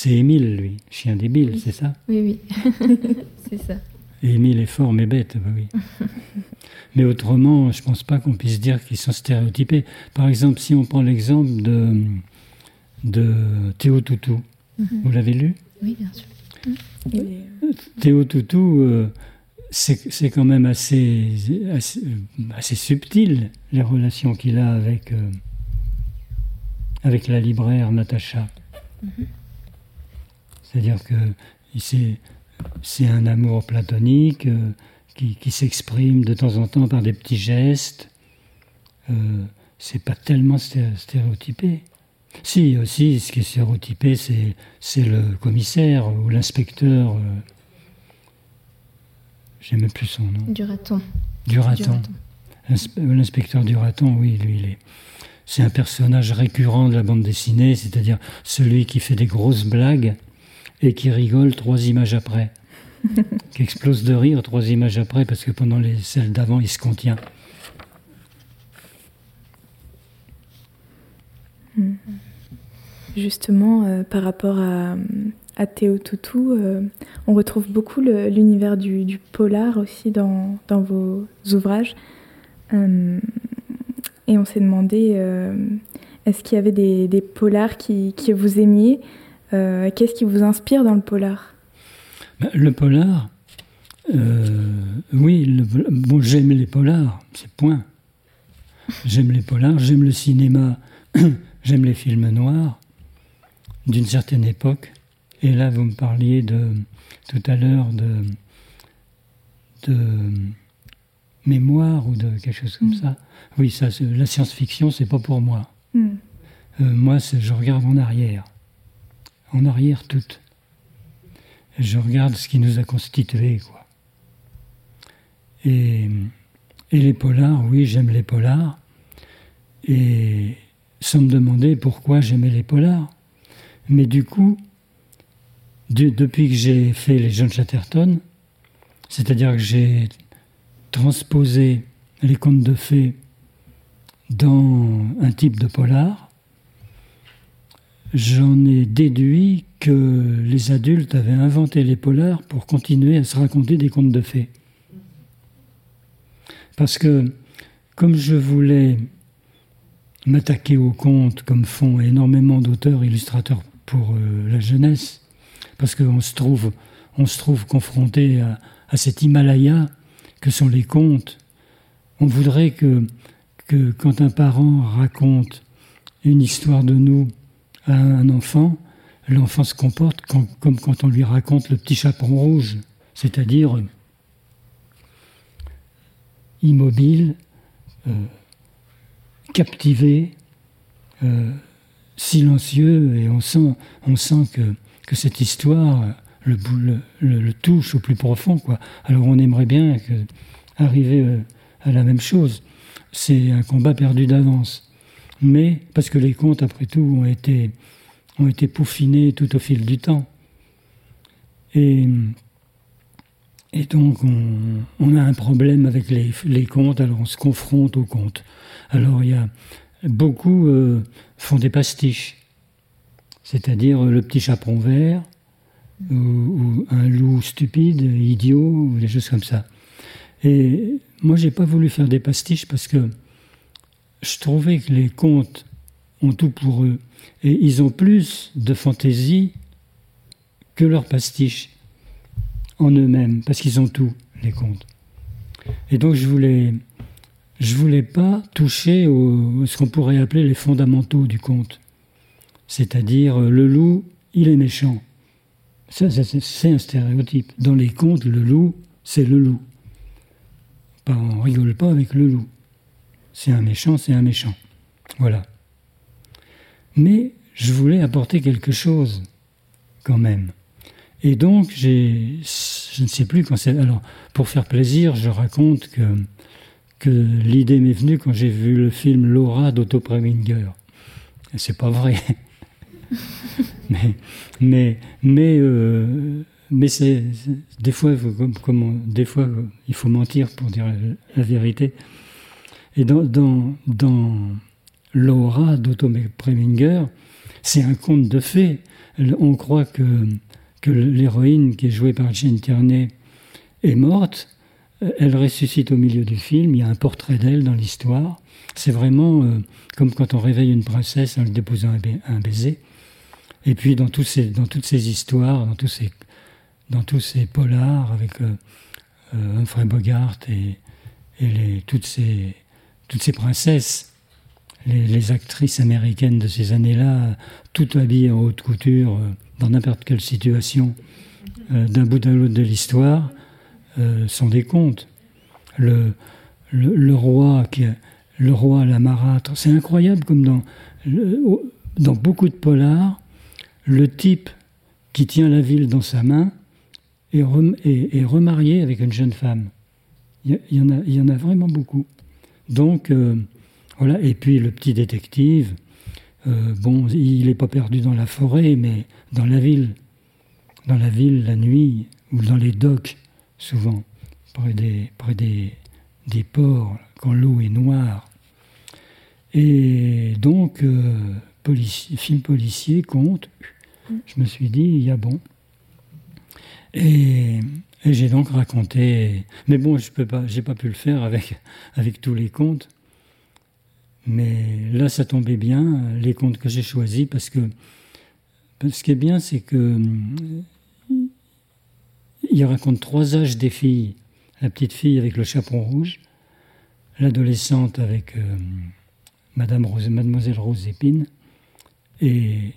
D: C'est Émile, lui, chien débile, c'est ça?
I: Oui, oui, c'est ça.
D: Émile est fort mais bête, bah oui. mais autrement, je ne pense pas qu'on puisse dire qu'ils sont stéréotypés. Par exemple, si on prend l'exemple de, de Théo Toutou, mhm. vous l'avez lu?
I: Oui, bien sûr.
D: Théo Toutou, euh, c'est quand même assez, assez, subtil, les relations qu'il a avec, euh, avec la libraire Natacha. Mhm. C'est-à-dire que c'est un amour platonique euh, qui, s'exprime de temps en temps par des petits gestes. Euh, c'est pas tellement stéréotypé. Si, aussi, ce qui est stéréotypé, c'est le commissaire ou l'inspecteur. Euh, J'aime même plus son nom.
I: Du raton.
D: Du raton. L'inspecteur du raton, oui, lui, il est. C'est un personnage récurrent de la bande dessinée, c'est-à-dire celui qui fait des grosses blagues et qui rigole trois images après. qui explose de rire trois images après parce que pendant les celles d'avant, il se contient.
C: Hmm. Justement, euh, par rapport à, à Théo Toutou, euh, on retrouve beaucoup l'univers du, polar aussi dans, dans vos ouvrages. Euh, et on s'est demandé, est-ce qu'il y avait des, des polars qui, qui vous aimiez? Euh, qu'est-ce qui vous inspire dans le polar?
D: Bah, Le polar, euh, oui, bon, j'aime les polars, c'est point. j'aime les polars, j'aime le cinéma, j'aime les films noirs d'une certaine époque. Et là, vous me parliez de tout à l'heure de, de mémoire ou de quelque chose comme mm. ça. Oui, ça, la science-fiction, c'est pas pour moi. Mm. Euh, moi, je regarde en arrière, en arrière toute. Je regarde ce qui nous a constitués, quoi. Et, et les polars, oui, j'aime les polars. Et sans me demander pourquoi j'aimais les polars. Mais du coup, depuis que j'ai fait les jeunes Chatterton, c'est-à-dire que j'ai transposé les contes de fées dans un type de polar, j'en ai déduit que les adultes avaient inventé les polars pour continuer à se raconter des contes de fées. Parce que, comme je voulais m'attaquer aux contes comme font énormément d'auteurs illustrateurs pour euh, la jeunesse, parce qu'on se trouve, on se trouve confronté à, cet Himalaya que sont les contes. On voudrait que, que quand un parent raconte une histoire de nous à un enfant, l'enfant se comporte comme quand on lui raconte le petit chaperon rouge, c'est-à-dire immobile, euh, captivé, euh, silencieux, et on sent, que, cette histoire le, touche au plus profond. Quoi. Alors on aimerait bien arriver euh, à la même chose. C'est un combat perdu d'avance. Mais, parce que les contes, après tout, ont été, ont été peaufinés tout au fil du temps. Et, et donc, on, a un problème avec les, les, contes, alors on se confronte aux contes. Alors, il y a beaucoup euh, font des pastiches, c'est-à-dire le petit chaperon vert, ou, un loup stupide, idiot, ou des choses comme ça. Et moi, j'ai pas voulu faire des pastiches parce que je trouvais que les contes ont tout pour eux. Et ils ont plus de fantaisie que leurs pastiches en eux-mêmes, parce qu'ils ont tout, les contes. Et donc, je voulais, voulais pas toucher au, ce qu'on pourrait appeler les fondamentaux du conte. C'est-à-dire, le loup, il est méchant. C'est un stéréotype. Dans les contes, le loup, c'est le loup. On rigole pas avec le loup. C'est un méchant, c'est un méchant. Voilà. Mais je voulais apporter quelque chose, quand même. Et donc, je ne sais plus quand c'est. Alors, pour faire plaisir, je raconte que, que l'idée m'est venue quand j'ai vu le film Laura d'Otto Preminger. C'est pas vrai. mais, mais, mais, euh, mais c'est, des fois, des fois, il faut mentir pour dire la, vérité. Et dans, dans, dans l'aura d'Otto Preminger, c'est un conte de fées. On croit que, que l'héroïne qui est jouée par Jane Tierney est morte. Elle ressuscite au milieu du film. Il y a un portrait d'elle dans l'histoire. C'est vraiment euh, comme quand on réveille une princesse en lui déposant un baiser. Et puis dans, tous ces, dans toutes ces histoires, dans tous ces, dans tous ces polars avec euh, euh, Humphrey Bogart et, et les, toutes, ces, toutes ces princesses, les, actrices américaines de ces années-là, toutes habillées en haute couture, euh, dans n'importe quelle situation, d'un bout à l'autre de l'histoire, sont des contes. Le, roi qui le roi la marâtre, c'est incroyable comme dans, beaucoup de polars, le type qui tient la ville dans sa main est, remarié avec une jeune femme. Il y en a vraiment beaucoup. Donc, euh, voilà. Et puis le petit détective, euh, bon, il n'est pas perdu dans la forêt, mais dans la ville. Dans la ville, la nuit, ou dans les docks, souvent, près des, près des, des ports, quand l'eau est noire. Et donc, euh, film policier, conte, je me suis dit, il y a bon. Et, j'ai donc raconté, mais bon, je peux pas, j'ai pas pu le faire avec, tous les contes. Mais là, ça tombait bien, les contes que j'ai choisis, parce que ce qui est bien, c'est que il raconte trois âges des filles. La petite fille avec le chaperon rouge, l'adolescente avec euh, Madame Rose, Mademoiselle Rose Épine et,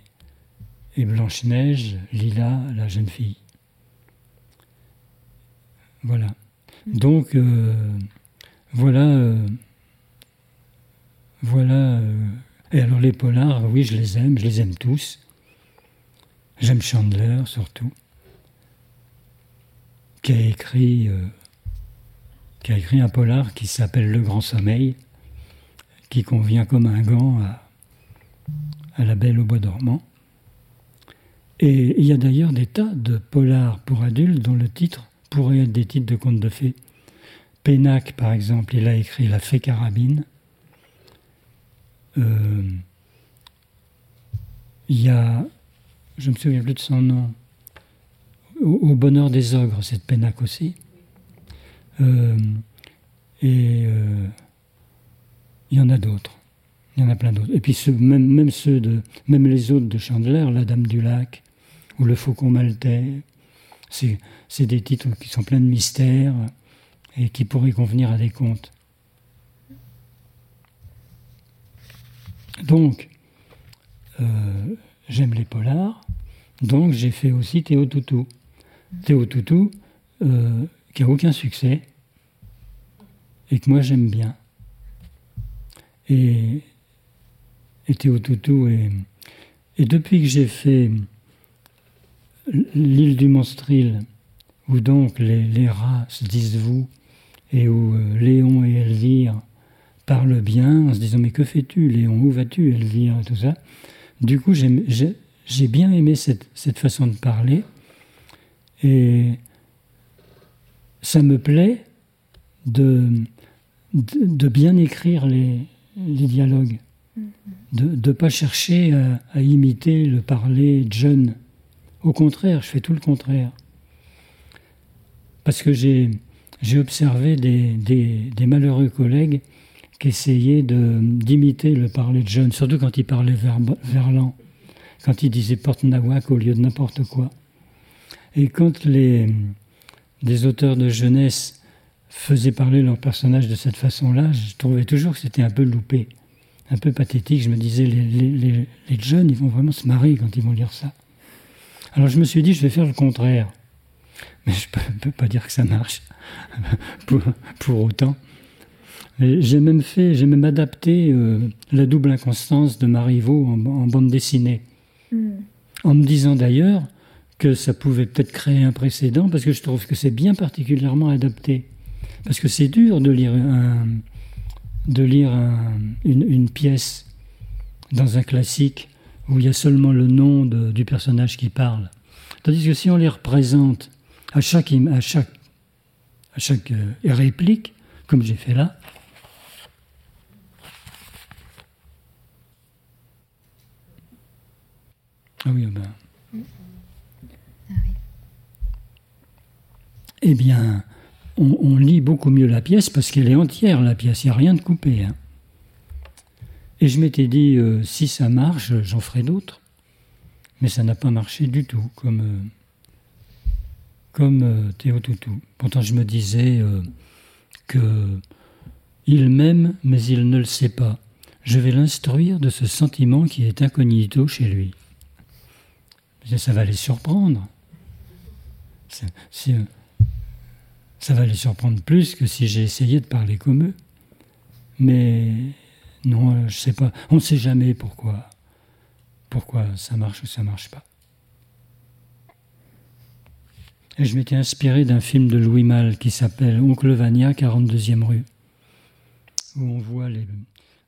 D: et Blanche-Neige, Lila, la jeune fille. Voilà. Donc, euh, voilà. euh, voilà. euh, et alors, les polars, oui, je les aime, je les aime tous. J'aime Chandler surtout, qui a écrit, qui a écrit un polar qui s'appelle Le Grand Sommeil, qui convient comme un gant à, à La Belle au Bois dormant. Et il y a d'ailleurs des tas de polars pour adultes dont le titre pourrait être des titres de contes de fées. Pénac, par exemple, il a écrit La Fée Carabine. Euh, il y a, je me souviens plus de son nom, Au, Bonheur des Ogres, c'est de Pénac aussi. Euh, et euh, il y en a d'autres. Il y en a plein d'autres. Et puis même ceux de, même les autres de Chandler, La Dame du Lac ou Le Faucon Maltais, c'est, des titres qui sont pleins de mystères et qui pourraient convenir à des contes. Donc, euh, j'aime les polars, donc j'ai fait aussi Théo Toutou. Théo Toutou, euh, qui a aucun succès, et que moi j'aime bien. Et, Théo Toutou, et depuis que j'ai fait l'île du Monstril, où donc les, les rats se disent vous, et où euh, Léon et Elvire parlent bien en se disant mais que fais-tu Léon, où vas-tu Elvire et tout ça? Du coup j'ai, bien aimé cette, cette façon de parler et ça me plaît de, de, de bien écrire les, les dialogues, de ne pas chercher à, à imiter le parler jeune. Au contraire, je fais tout le contraire. Parce que j'ai, observé des, malheureux collègues qui essayaient d'imiter le parler de jeune, surtout quand ils parlaient verbe- verlan, quand ils disaient porte nawak au lieu de n'importe quoi. Et quand les, des auteurs de jeunesse faisaient parler leurs personnages de cette façon-là, je trouvais toujours que c'était un peu loupé, un peu pathétique. Je me disais, les jeunes, ils vont vraiment se marrer quand ils vont lire ça. Alors je me suis dit, je vais faire le contraire. Mais je ne peux, pas dire que ça marche pour, pour autant. J'ai même fait, j'ai même adapté euh, la double inconstance de Marivaux en, en bande dessinée,
C: Mm.
D: en me disant d'ailleurs que ça pouvait peut-être créer un précédent, parce que je trouve que c'est bien particulièrement adapté. Parce que c'est dur de lire, un, de lire un- une, une pièce dans un classique où il y a seulement le nom du personnage qui parle. Tandis que si on les représente à chaque, à chaque, à chaque euh, réplique, comme j'ai fait là, ah oui, ah ben, eh bien, on, on lit beaucoup mieux la pièce parce qu'elle est entière, la pièce, il n'y a rien de coupé. hein. Et je m'étais dit, euh, si ça marche, j'en ferai d'autres. Mais ça n'a pas marché du tout, comme, euh, comme euh, Théo Toutou. Pourtant, je me disais que il m'aime, mais il ne le sait pas. Je vais l'instruire de ce sentiment qui est incognito chez lui. Ça va les surprendre. Euh, ça va les surprendre plus que si j'ai essayé de parler comme eux. Mais non, euh, je sais pas. On ne sait jamais pourquoi, pourquoi ça marche ou ça marche pas. Et je m'étais inspiré d'un film de Louis Malle qui s'appelle Oncle Vania, 42e rue, où on voit, les,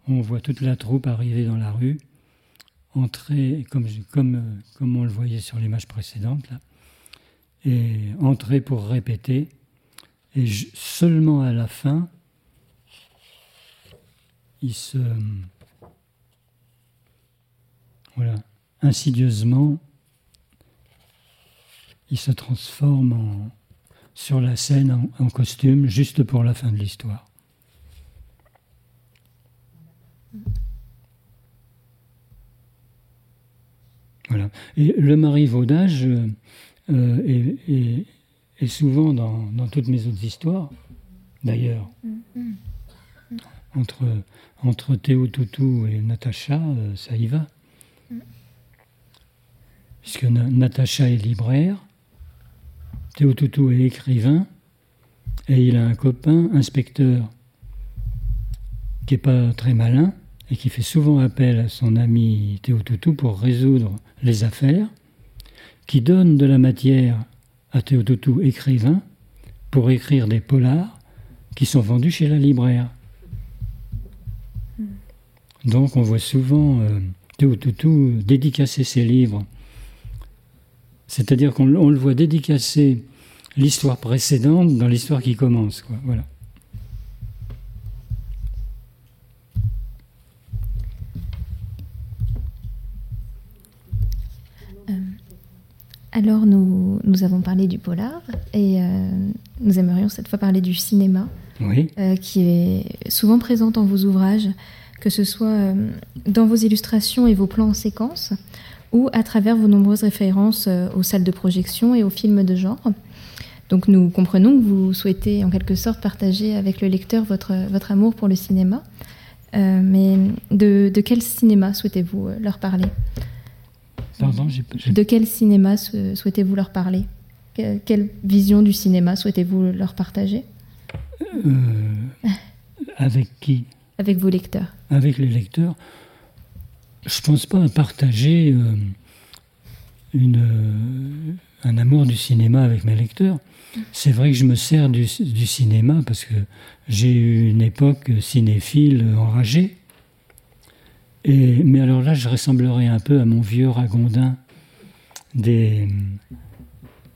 D: on voit toute la troupe arriver dans la rue, entrer, comme, comme, comme on le voyait sur l'image précédente, et entrer pour répéter, et seulement à la fin, il se. Voilà, insidieusement, il se transforme en, sur la scène en, en costume juste pour la fin de l'histoire. Voilà. Et le marivaudage euh, euh, est, est- est souvent dans, dans toutes mes autres histoires, d'ailleurs. entre, entre Théo Toutou et Natacha, euh, ça y va. Puisque Natacha est libraire, Théo Toutou est écrivain, et il a un copain, inspecteur, qui n'est pas très malin, et qui fait souvent appel à son ami Théo Toutou pour résoudre les affaires, qui donne de la matière à Théo Toutou, écrivain, pour écrire des polars qui sont vendus chez la libraire. Donc on voit souvent euh, Théo Toutou dédicacer ses livres. C'est-à-dire qu'on le voit dédicacer l'histoire précédente dans l'histoire qui commence. Quoi. Voilà.
I: Euh, alors nous, nous, avons parlé du polar et euh, nous aimerions cette fois parler du cinéma,
D: oui.
I: euh, qui est souvent présent dans vos ouvrages, que ce soit euh, dans vos illustrations et vos plans en séquence, ou à travers vos nombreuses références euh, aux salles de projection et aux films de genre. Donc nous comprenons que vous souhaitez en quelque sorte partager avec le lecteur votre, votre amour pour le cinéma. Euh, mais de, de, quel cinéma souhaitez-vous leur parler?
D: Pardon, j'ai, j'ai...
I: De quel cinéma souhaitez-vous leur parler? Que, Quelle vision du cinéma souhaitez-vous leur partager?
D: Euh, Avec qui?
I: Avec vos lecteurs.
D: Avec les lecteurs. Je ne pense pas à partager euh, euh, un amour du cinéma avec mes lecteurs. C'est vrai que je me sers du, cinéma parce que j'ai eu une époque cinéphile enragée. Mais alors là, je ressemblerais un peu à mon vieux ragondin de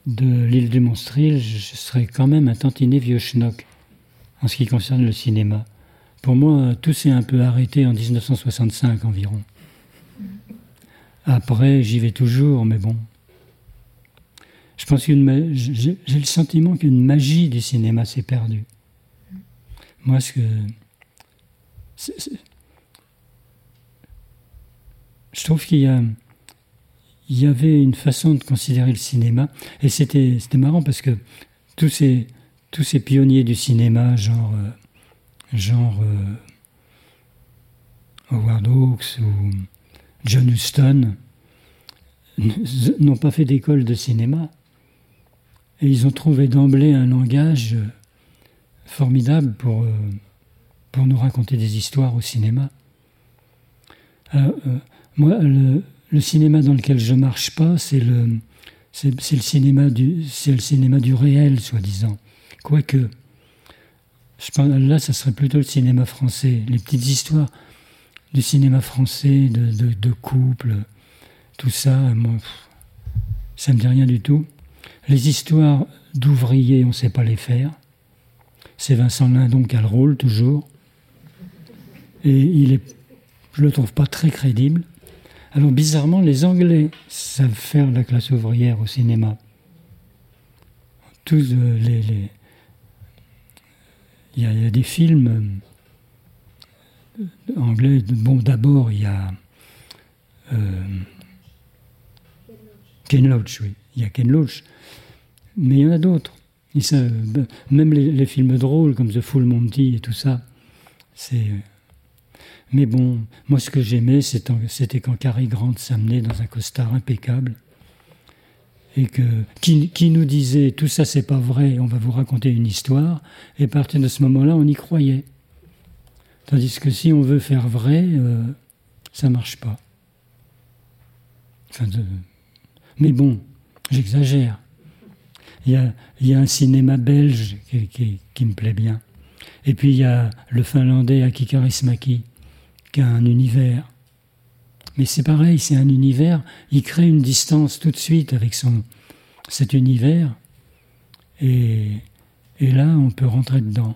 D: l'île du Monstril. Je serais quand même un tantinet vieux schnock en ce qui concerne le cinéma. Pour moi, tout s'est un peu arrêté en 1965 environ. Après, j'y vais toujours, mais bon. Je pense j'ai le sentiment qu'une magie du cinéma s'est perdue. Moi, ce que je trouve qu'il y a il y avait une façon de considérer le cinéma et c'était c'était marrant parce que tous ces tous ces pionniers du cinéma genre euh, genre euh, Howard Hawks ou John Huston n'ont pas fait d'école de cinéma et ils ont trouvé d'emblée un langage formidable pour, euh, pour nous raconter des histoires au cinéma. Euh, moi, le, le, cinéma dans lequel je marche pas, c'est le, c'est, le cinéma du, c'est le cinéma du réel, soi-disant. Quoique, là, ça serait plutôt le cinéma français, les petites histoires du cinéma français, de, de, de couple, tout ça, ça me dit rien du tout. Les histoires d'ouvriers, on ne sait pas les faire. C'est Vincent Lindon qui a le rôle, toujours. Et il est, je ne le trouve pas très crédible. Alors, bizarrement, les Anglais savent faire la classe ouvrière au cinéma. Tous euh, les... Il, y a, des films euh, anglais. Bon, d'abord, il y a. Euh, Ken Loach, oui. Il y a Ken Loach. Mais il y en a d'autres. Même les, les, films drôles comme The Full Monty et tout ça, c'est. Mais bon, moi ce que j'aimais, c'était quand Cary Grant s'amenait dans un costard impeccable et qui, nous disait tout ça c'est pas vrai, on va vous raconter une histoire. Et à partir de ce moment-là, on y croyait. Tandis que si on veut faire vrai, euh, ça marche pas. Mais bon, j'exagère. Il y, a, un cinéma belge qui, me plaît bien. Et puis il y a le finlandais Aki Kaurismäki, qui a un univers. Mais c'est pareil, c'est un univers, il crée une distance tout de suite avec son, cet univers. Et, et là, on peut rentrer dedans.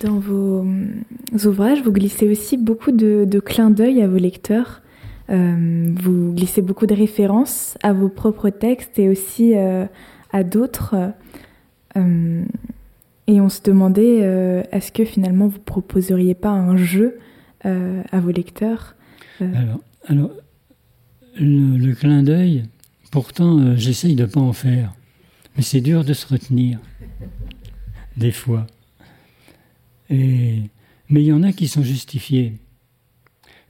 C: Dans vos ouvrages, vous glissez aussi beaucoup de, clins d'œil à vos lecteurs. Euh, vous glissez beaucoup de références à vos propres textes et aussi euh, à d'autres. Euh, et on se demandait euh, est-ce que finalement vous proposeriez pas un jeu euh, à vos lecteurs
D: alors, alors, le, clin d'œil, pourtant, j'essaye de ne pas en faire. Mais c'est dur de se retenir, des fois. Mais il y en a qui sont justifiés.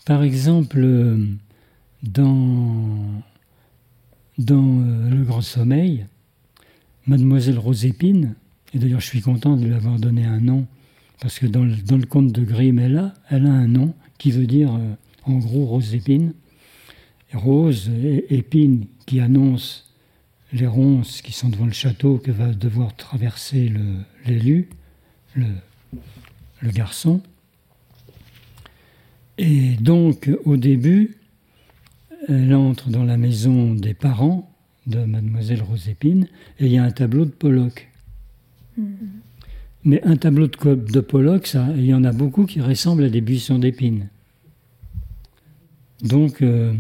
D: Par exemple, dans, dans euh, Le Grand Sommeil, Mademoiselle Rosépine, et d'ailleurs je suis content de lui avoir donné un nom, parce que dans le, conte de Grimm, elle a, un nom qui veut dire euh, en gros. Rose et épine qui annonce les ronces qui sont devant le château que va devoir traverser l'élu, le, le, garçon. Et donc, au début, elle entre dans la maison des parents de mademoiselle Rosépine et il y a un tableau de Pollock. Mm-hmm. Mais un tableau de, Pollock, il y en a beaucoup qui ressemblent à des buissons d'épines. Donc, euh,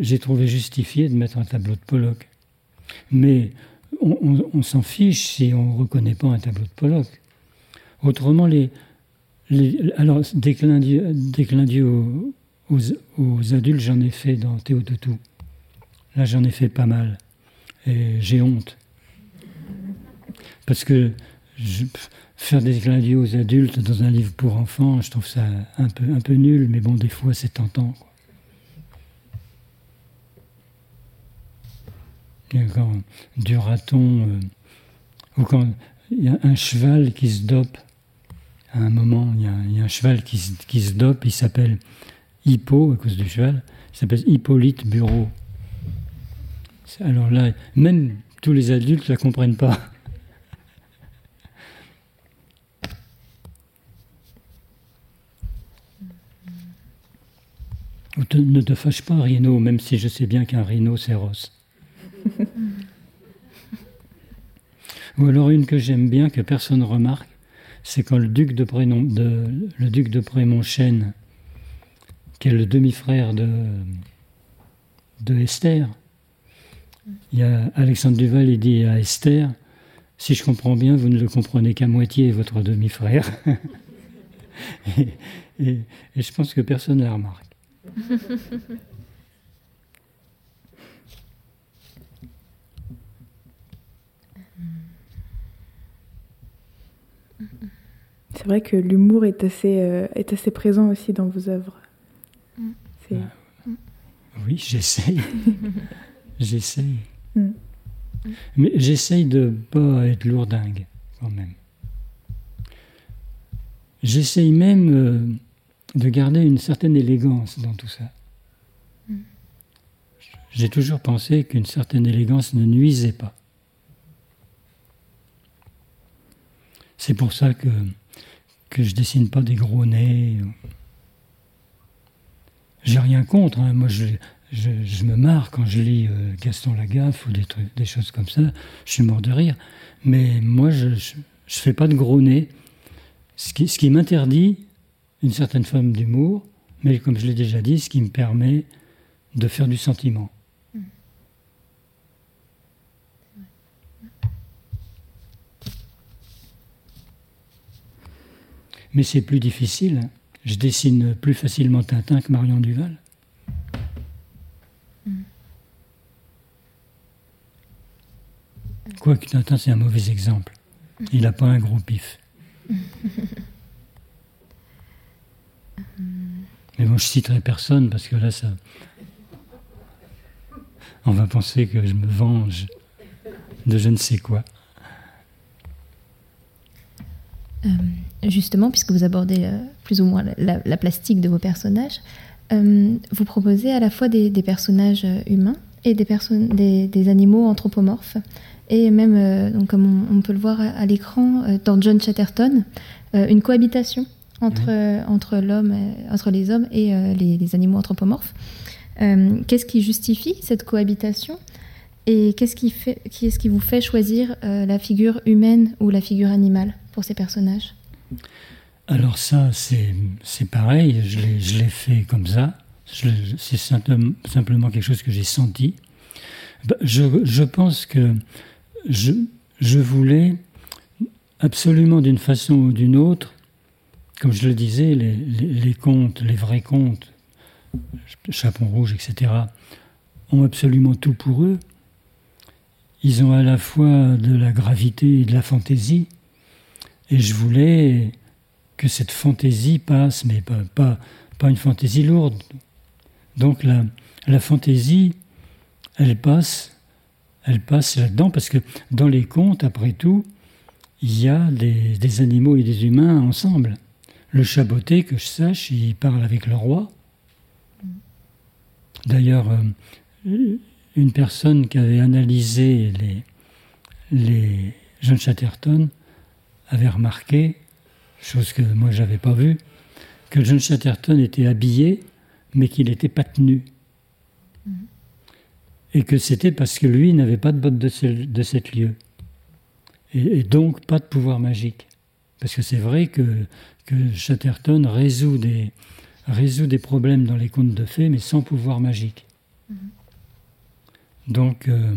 D: j'ai trouvé justifié de mettre un tableau de Pollock. Mais on, s'en fiche si on ne reconnaît pas un tableau de Pollock. Autrement, les, alors, des clins d'yeux aux, adultes, j'en ai fait dans Théo tout. Là, j'en ai fait pas mal. Et j'ai honte. Parce que faire des d'yeux aux adultes dans un livre pour enfants, je trouve ça un peu, un peu nul, mais bon, des fois, c'est tentant. quand du raton, euh, ou quand il y a un cheval qui se dope, à un moment, il y a, un cheval qui, qui se dope, il s'appelle Hippo, à cause du cheval, il s'appelle Hippolyte Bureau. Alors là, même tous les adultes ne la comprennent pas. Ne te fâche pas, Rhino, même si je sais bien qu'un rhino, c'est rose. Ou alors une que j'aime bien, que personne ne remarque, c'est quand le duc de, Prénom, de, le duc de Prémonchène, qui est le demi-frère de, de Esther, il y a Alexandre Duval, il dit à Esther, si je comprends bien, vous ne le comprenez qu'à moitié, votre demi-frère. et, et, je pense que personne ne la remarque.
C: C'est vrai que l'humour est assez, euh, est assez présent aussi dans vos œuvres.
D: Mm. Euh, oui, j'essaye. j'essaye. Mm. Mais j'essaye de pas être lourdingue, quand même. J'essaye même euh, de garder une certaine élégance dans tout ça. Mm. J'ai toujours pensé qu'une certaine élégance ne nuisait pas. C'est pour ça que, que je dessine pas des gros nez. J'ai rien contre. Hein. Moi, je, je, me marre quand je lis euh, Gaston Lagaffe ou des, trucs, des choses comme ça. Je suis mort de rire. Mais moi, je ne fais pas de gros nez. Ce qui, ce qui m'interdit une certaine forme d'humour, mais comme je l'ai déjà dit, ce qui me permet de faire du sentiment. Mais c'est plus difficile. Je dessine plus facilement Tintin que Marion Duval. Quoique Tintin, c'est un mauvais exemple. Il n'a pas un gros pif. Mais bon, je citerai personne parce que là, ça. On va penser que je me venge de je ne sais quoi.
I: Euh, justement, puisque vous abordez euh, plus ou moins la, plastique de vos personnages, euh, vous proposez à la fois des, personnages humains et des, animaux anthropomorphes. Et même, donc, comme on, peut le voir à, l'écran, dans John Chatterton, une cohabitation entre, entre, l'homme, entre les hommes et les, animaux anthropomorphes. qu'est-ce qui justifie cette cohabitation et qu'est-ce qui, fait, qui est-ce qui vous fait choisir la figure humaine ou la figure animale pour ces personnages?
D: Alors ça, c'est pareil, je l'ai fait comme ça. C'est simplement quelque chose que j'ai senti. Bah, je, je, pense que je, je voulais absolument d'une façon ou d'une autre, comme je le disais, les, contes, les vrais contes, Chapon Rouge, etc., ont absolument tout pour eux. ils ont à la fois de la gravité et de la fantaisie. Et je voulais que cette fantaisie passe, mais pas, une fantaisie lourde. Donc la, fantaisie, elle passe, elle passe là-dedans, parce que dans les contes, après tout, il y a des animaux et des humains ensemble. Le chaboté, que je sache, il parle avec le roi. D'ailleurs, euh, une personne qui avait analysé les, les John Chatterton avait remarqué, chose que moi j'avais pas vue, que John Chatterton était habillé, mais qu'il n'était pas tenu. Et que c'était parce que lui n'avait pas de bottes de, de cette lieu. Et, donc pas de pouvoir magique. Parce que c'est vrai que, que Chatterton résout des, résout des problèmes dans les contes de fées, mais sans pouvoir magique. -hmm. Donc, euh,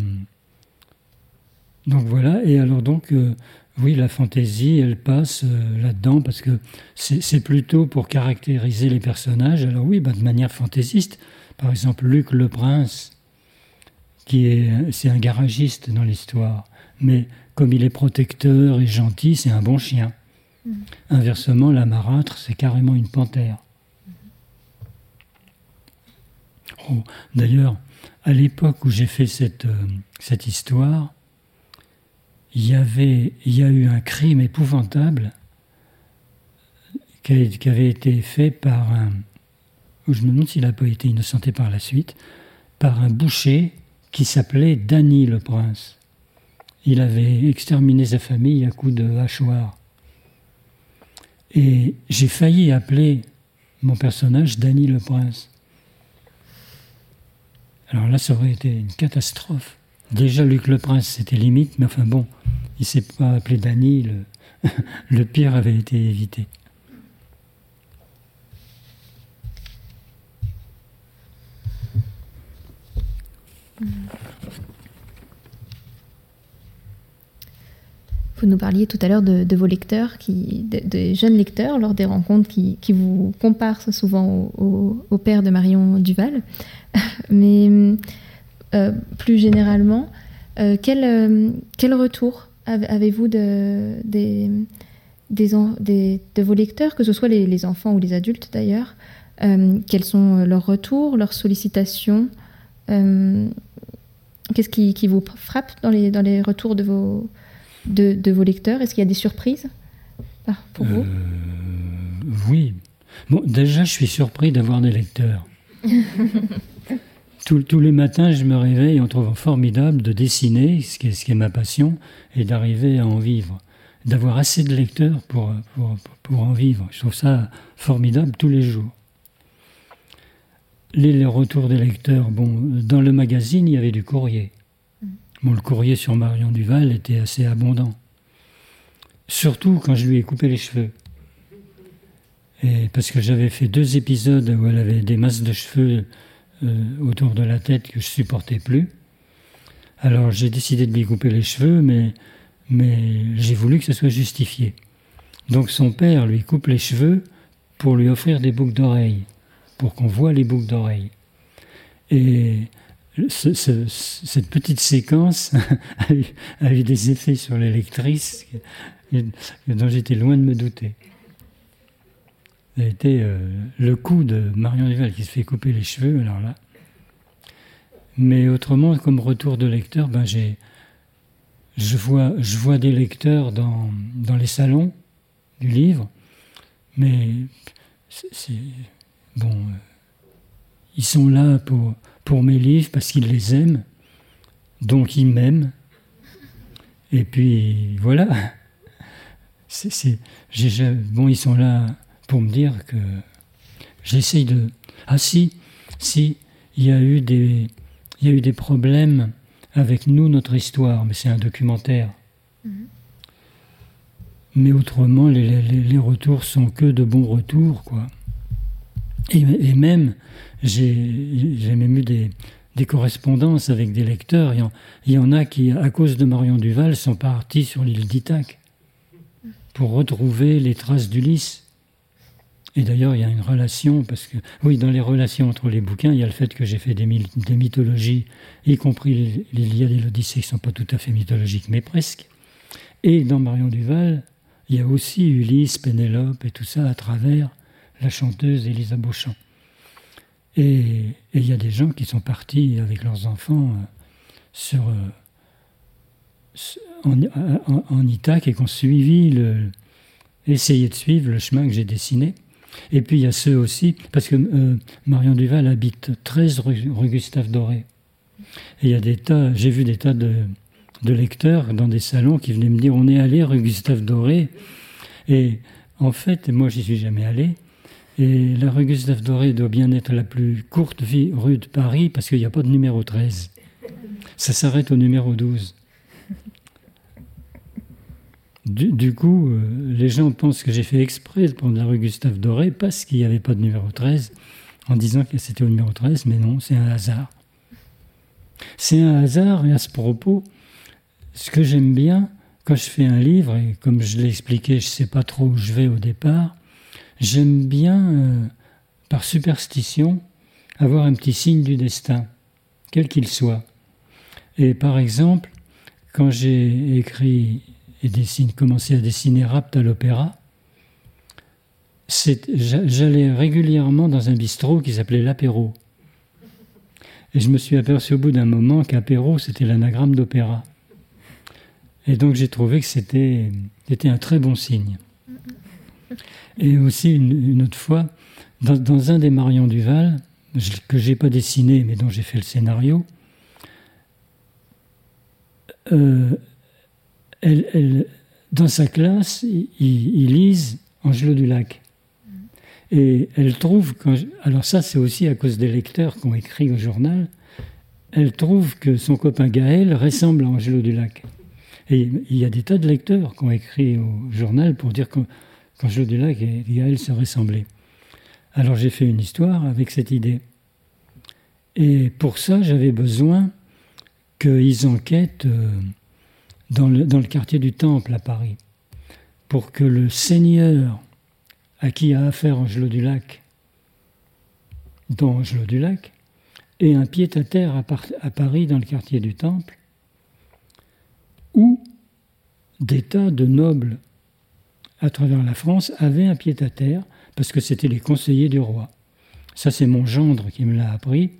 D: donc voilà, et alors donc, euh, oui, la fantaisie, elle passe euh, là-dedans, parce que c'est plutôt pour caractériser les personnages. Alors oui, bah, de manière fantaisiste, par exemple, Luc le Prince, qui est, c'est un garagiste dans l'histoire, mais comme il est protecteur et gentil, c'est un bon chien. Mmh. Inversement, la marâtre, c'est carrément une panthère. Oh, D'ailleurs, à l'époque où j'ai fait cette, euh, cette histoire, il y, avait, il y a eu un crime épouvantable qui, qui avait été fait par un. Je me demande s'il n'a pas été innocenté par la suite, par un boucher qui s'appelait Danny le Prince. Il avait exterminé sa famille à coups de hachoir. Et j'ai failli appeler mon personnage Danny le Prince. Alors là, ça aurait été une catastrophe. Déjà, Luc le Prince, c'était limite, mais enfin bon, il ne s'est pas appelé Danny, le, le, pire avait été évité.
I: Vous nous parliez tout à l'heure de, vos lecteurs, qui, de, de, jeunes lecteurs, lors des rencontres qui, vous comparent souvent au, père de Marion Duval. Mais euh, plus généralement, euh, quel, euh, quel, retour avez-vous de, des, des, des, vos lecteurs, que ce soit les, enfants ou les adultes d'ailleurs Quels sont leurs retours, leurs sollicitations Qu'est-ce qui, vous frappe dans les retours de vos, de, de vos lecteurs Est-ce qu'il y a des surprises pour vous
D: Oui. Bon, déjà, je suis surpris d'avoir des lecteurs. Tous, tous, les matins, je me réveille en trouvant formidable de dessiner, ce qui est, ce qui est ma passion, et d'arriver à en vivre. D'avoir assez de lecteurs pour, pour, pour, en vivre. Je trouve ça formidable tous les jours. Les, les, retours des lecteurs, bon, dans le magazine, il y avait du courrier. Bon, le courrier sur Marion Duval était assez abondant. Surtout quand je lui ai coupé les cheveux. Et parce que j'avais fait deux épisodes où elle avait des masses de cheveux euh, autour de la tête que je supportais plus. Alors j'ai décidé de lui couper les cheveux, mais, j'ai voulu que ce soit justifié. Donc son père lui coupe les cheveux pour lui offrir des boucles d'oreilles, pour qu'on voit les boucles d'oreilles. Et ce, ce, cette petite séquence a, eu, des effets sur les lectrices dont j'étais loin de me douter a été euh, le coup de Marion Duval qui se fait couper les cheveux, alors là. Mais autrement, comme retour de lecteur, ben j'ai, je vois, je vois des lecteurs dans, dans les salons du livre, mais bon, euh, ils sont là pour, pour mes livres parce qu'ils les aiment, donc ils m'aiment. Et puis voilà. C'est, bon, ils sont là pour me dire que j'essaye de. Ah si, si, il y a eu des, il y a eu des problèmes avec nous, notre histoire, mais c'est un documentaire. Mmh. Mais autrement, les, les, les, retours sont que de bons retours, quoi. Et, même, j'ai même eu des, des, correspondances avec des lecteurs. Il y, en, il y, en, a qui, à cause de Marion Duval, sont partis sur l'île d'Ithac pour retrouver les traces d'Ulysse. Et d'ailleurs, il y a une relation, parce que, oui, dans les relations entre les bouquins, il y a le fait que j'ai fait des, mythologies, y compris l'Iliade et l'Odyssée, qui ne sont pas tout à fait mythologiques, mais presque. Et dans Marion Duval, il y a aussi Ulysse, Pénélope et tout ça à travers la chanteuse Elisa Beauchamp. Et, il y a des gens qui sont partis avec leurs enfants euh, sur, euh, en, en, Itaque et qui ont suivi le, essayé de suivre le chemin que j'ai dessiné. Et puis il y a ceux aussi, parce que euh, Marion Duval habite 13 rue, Gustave Doré. Et il y a des tas, j'ai vu des tas de, lecteurs dans des salons qui venaient me dire on est allé rue Gustave Doré. Et en fait, moi j'y suis jamais allé. Et la rue Gustave Doré doit bien être la plus courte rue de Paris parce qu'il n'y a pas de numéro 13. Ça s'arrête au numéro 12. Du, coup, euh, les gens pensent que j'ai fait exprès de prendre la rue Gustave Doré parce qu'il n'y avait pas de numéro 13, en disant que c'était au numéro 13, mais non, c'est un hasard. C'est un hasard, et à ce propos, ce que j'aime bien, quand je fais un livre, et comme je l'ai expliqué, je ne sais pas trop où je vais au départ, j'aime bien, euh, par superstition, avoir un petit signe du destin, quel qu'il soit. Et par exemple, quand j'ai écrit et commençait à dessiner Rapt à l'opéra, j'allais régulièrement dans un bistrot qui s'appelait l'apéro. Et je me suis aperçu au bout d'un moment qu'apéro, c'était l'anagramme d'opéra. Et donc j'ai trouvé que c'était un très bon signe. Et aussi une, autre fois, dans, un des Marion Duval, que j'ai pas dessiné mais dont j'ai fait le scénario, euh, elle, dans sa classe, ils lisent Angelo du Lac. Et elle trouve, alors ça c'est aussi à cause des lecteurs qui ont écrit au journal, elle trouve que son copain Gaël ressemble à Angelo du Lac. Et il y a des tas de lecteurs qui ont écrit au journal pour dire qu'Angelo du Lac et Gaël se ressemblaient. Alors j'ai fait une histoire avec cette idée. Et pour ça, j'avais besoin qu'ils enquêtent. Euh, dans le, quartier du Temple à Paris, pour que le Seigneur à qui a affaire Angelo du Lac, dans Angelo du Lac, ait un pied-à-terre à, à Paris dans le quartier du Temple, où des de nobles à travers la France avaient un pied-à-terre parce que c'était les conseillers du roi. Ça, c'est mon gendre qui me l'a appris,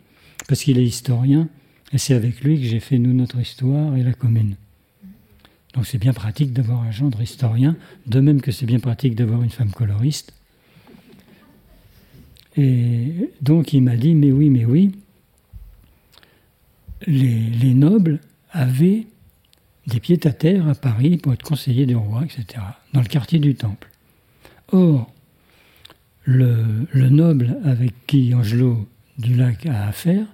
D: parce qu'il est historien, et c'est avec lui que j'ai fait, nous, notre histoire et la commune. Donc c'est bien pratique d'avoir un gendre historien, de même que c'est bien pratique d'avoir une femme coloriste. Et donc il m'a dit, mais oui, mais oui, les, nobles avaient des pieds à terre à Paris pour être conseillers du roi, etc., dans le quartier du Temple. Or, le, le noble avec qui Angelo du Lac a affaire,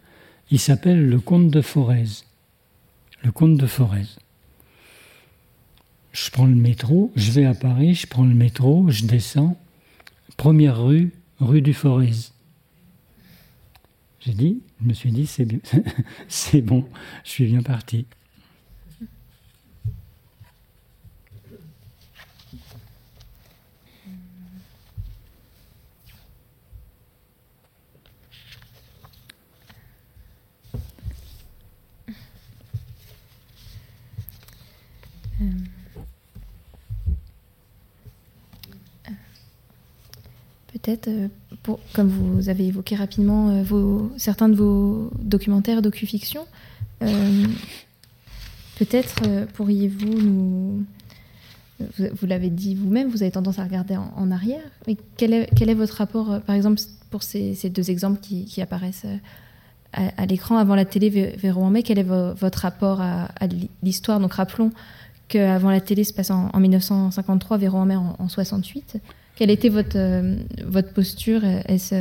D: il s'appelle le comte de Forez. Le comte de Forez je prends le métro, je vais à Paris, je prends le métro, je descends, première rue, rue du Forez. J'ai dit, je me suis dit, c'est bon, je suis bien parti.
I: Peut-être, euh, comme vous avez évoqué rapidement euh, certains de vos documentaires, docu-fiction, euh, peut-être pourriez-vous nous... Vous, l'avez dit vous-même, vous avez tendance à regarder en, arrière. Mais quel est, votre rapport, par exemple, pour ces, deux exemples qui, apparaissent à, l'écran avant la télé, Véro en mai, quel est votre rapport à, l'histoire? Donc rappelons qu'avant la télé se passe en, 1953, Véro en mai en, en 68. Quelle était votre, euh, votre posture? Est-ce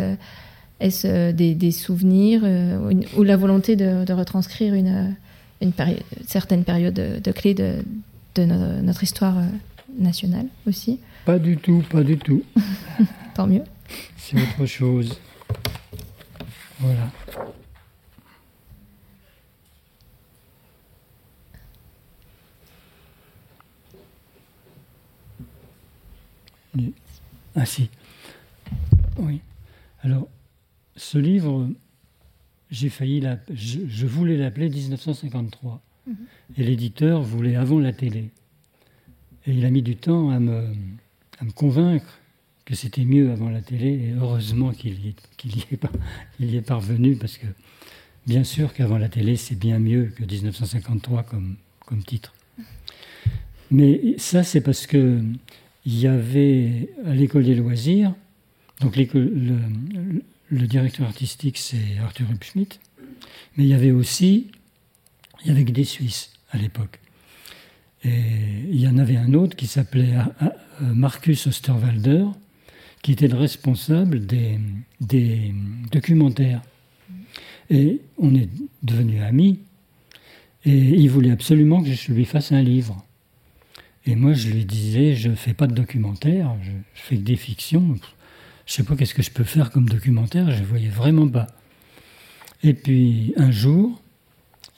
I: est euh, des, des, souvenirs euh, ou la volonté de, retranscrire une, une certaine période de, clé de, de notre histoire nationale aussi?
D: Pas du tout, pas du tout.
I: Tant mieux.
D: C'est autre chose. Voilà. Ah si. Oui. Alors, ce livre, j'ai failli je, voulais l'appeler 1953. Mhm. Et l'éditeur voulait avant la télé. Et il a mis du temps à me, à me convaincre que c'était mieux avant la télé. Et heureusement qu'il y, y, y, est parvenu, parce que bien sûr qu'avant la télé, c'est bien mieux que 1953 comme, comme titre. Mais ça, c'est parce que il y avait à l'école des loisirs, donc le, directeur artistique, c'est Arthur Hubschmidt, mais il y avait aussi, il y avait des Suisses à l'époque. Et il y en avait un autre qui s'appelait euh, euh, Marcus Osterwalder, qui était le responsable des, des documentaires. Et on est devenus amis, et il voulait absolument que je lui fasse un livre. Et moi, je lui disais, je ne fais pas de documentaire, je, fais des fictions. Je ne sais pas qu'est-ce que je peux faire comme documentaire, je ne voyais vraiment pas. Et puis, un jour,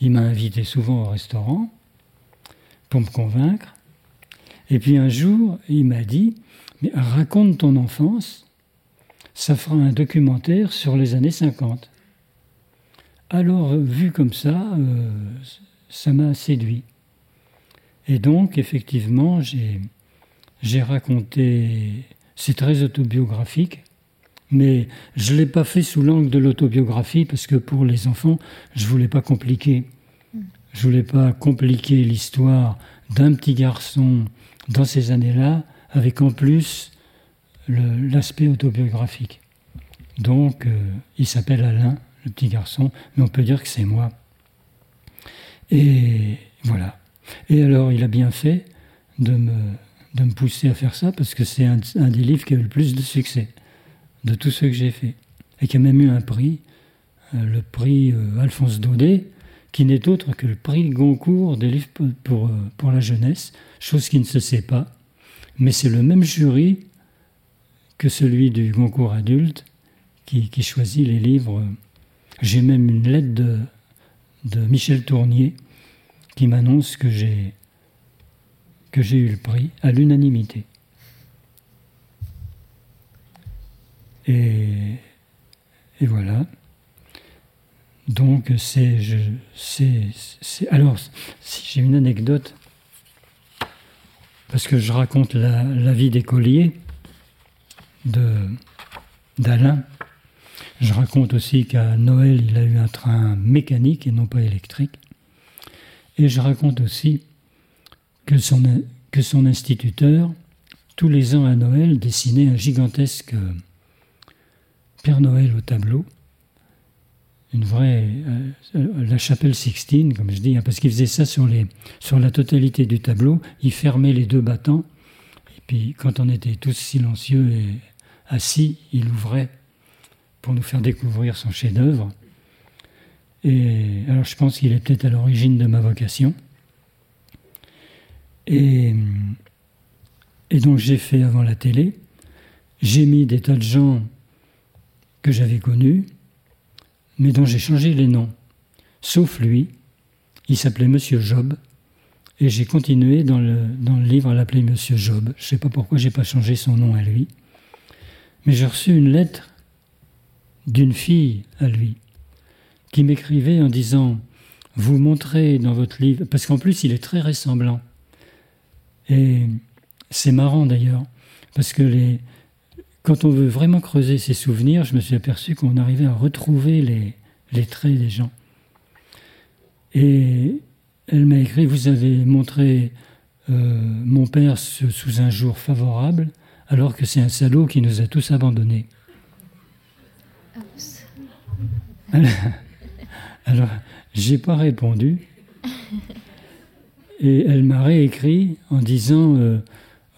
D: il m'a invité souvent au restaurant pour me convaincre. Et puis un jour, il m'a dit, mais raconte ton enfance, ça fera un documentaire sur les années 50. Alors, vu comme ça, euh, ça m'a séduit. Et donc, effectivement, j'ai raconté, c'est très autobiographique, mais je ne l'ai pas fait sous l'angle de l'autobiographie parce que pour les enfants, je ne voulais pas compliquer. Je voulais pas compliquer l'histoire d'un petit garçon dans ces années-là, avec en plus l'aspect autobiographique. Donc, euh, il s'appelle Alain, le petit garçon, mais on peut dire que c'est moi. Et voilà. Et alors, il a bien fait de me, pousser à faire ça, parce que c'est un, des livres qui a eu le plus de succès de tous ceux que j'ai fait. Et qui a même eu un prix, euh, le prix euh, Alphonse Daudet, qui n'est autre que le prix Goncourt des livres pour, euh, pour, la jeunesse, chose qui ne se sait pas. Mais c'est le même jury que celui du Goncourt adulte qui, choisit les livres. J'ai même une lettre de Michel Tournier qui m'annonce que j'ai eu le prix à l'unanimité. Et, voilà. Donc c'est, alors si j'ai une anecdote parce que je raconte la, la vie d'écolier de d'Alain. Je raconte aussi qu'à Noël, il a eu un train mécanique et non pas électrique. Et je raconte aussi que son, instituteur, tous les ans à Noël, dessinait un gigantesque Père Noël au tableau, une vraie, euh, la chapelle Sixtine, comme je dis, hein, parce qu'il faisait ça sur, sur la totalité du tableau. Il fermait les deux battants, et puis quand on était tous silencieux et assis, il ouvrait pour nous faire découvrir son chef-d'œuvre. Alors je pense qu'il est peut-être à l'origine de ma vocation. Et, donc j'ai fait avant la télé, j'ai mis des tas de gens que j'avais connus, mais dont j'ai changé les noms. Sauf lui, il s'appelait Monsieur Job, et j'ai continué dans le, dans le livre à l'appeler Monsieur Job. Je ne sais pas pourquoi j'ai pas changé son nom à lui. Mais j'ai reçu une lettre d'une fille à lui qui m'écrivait en disant Vous montrez dans votre livre, parce qu'en plus il est très ressemblant. Et c'est marrant d'ailleurs, parce que les, quand on veut vraiment creuser ses souvenirs, je me suis aperçu qu'on arrivait à retrouver les, les traits des gens. Et elle m'a écrit Vous avez montré euh, mon père sous un jour favorable, alors que c'est un salaud qui nous a tous abandonnés. Alors, j'ai pas répondu. Et elle m'a réécrit en disant euh,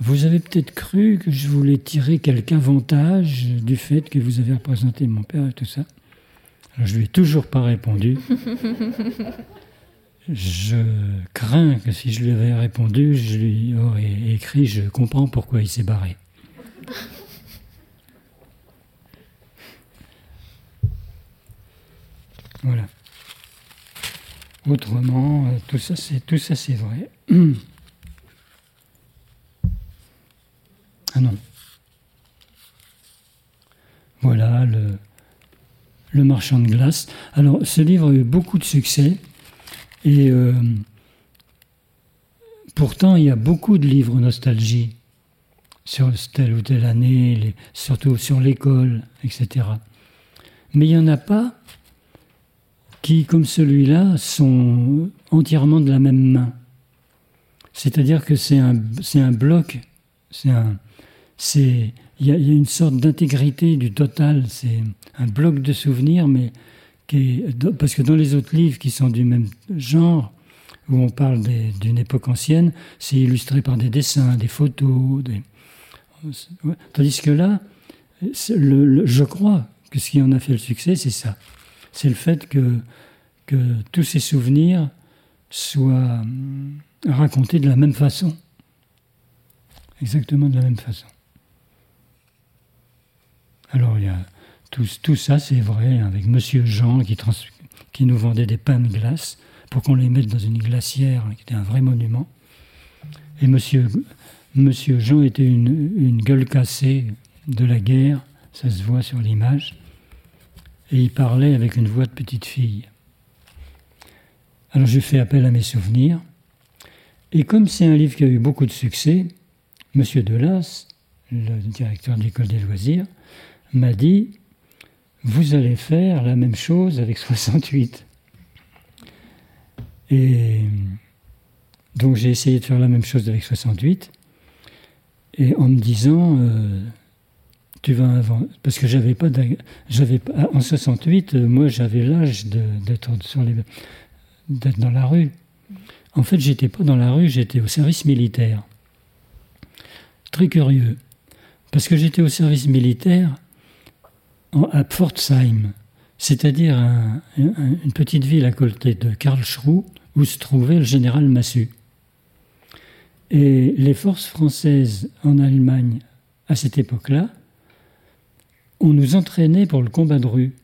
D: Vous avez peut-être cru que je voulais tirer quelque avantage du fait que vous avez représenté mon père et tout ça. Alors, je lui ai toujours pas répondu. je crains que si je lui avais répondu, je lui aurais écrit Je comprends pourquoi il s'est barré. Voilà. Autrement, euh, tout ça, c'est vrai. ah non. Voilà, le, le marchand de glace. Alors, ce livre a eu beaucoup de succès et euh, pourtant, il y a beaucoup de livres nostalgie sur telle ou telle année, surtout sur l'école, etc. Mais il n'y en a pas qui, comme celui-là, sont entièrement de la même main. C'est-à-dire que c'est un, un bloc, c'est un, il y, a une sorte d'intégrité du total. C'est un bloc de souvenirs, mais qui parce que dans les autres livres qui sont du même genre, où on parle d'une époque ancienne, c'est illustré par des dessins, des photos, tandis que là, je crois que ce qui en a fait le succès, c'est ça. C'est le fait que, que tous ces souvenirs soient hum, racontés de la même façon. Exactement de la même façon. Alors, il y a tout, ça, c'est vrai, avec Monsieur Jean qui, nous vendait des pains de glace pour qu'on les mette dans une glacière, qui était un vrai monument. Et Monsieur, Monsieur Jean était une, une gueule cassée de la guerre, ça se voit sur l'image, et il parlait avec une voix de petite fille. Alors j'ai fait appel à mes souvenirs, et comme c'est un livre qui a eu beaucoup de succès, Monsieur Delas, le directeur de l'école des loisirs, m'a dit Vous allez faire la même chose avec 68. Et donc j'ai essayé de faire la même chose avec 68, et en me disant euh, Tu vas avant. Parce que j'avais pas. J'avais En 68, euh, moi j'avais l'âge d'être d'être dans la rue. En fait, j'étais pas dans la rue, j'étais au service militaire. Très curieux. Parce que j'étais au service militaire à Pforzheim, c'est-à-dire une petite ville à côté de Karlsruhe où se trouvait le général Massu. Et les forces françaises en Allemagne, à cette époque-là, on nous entraînait pour le combat de rue.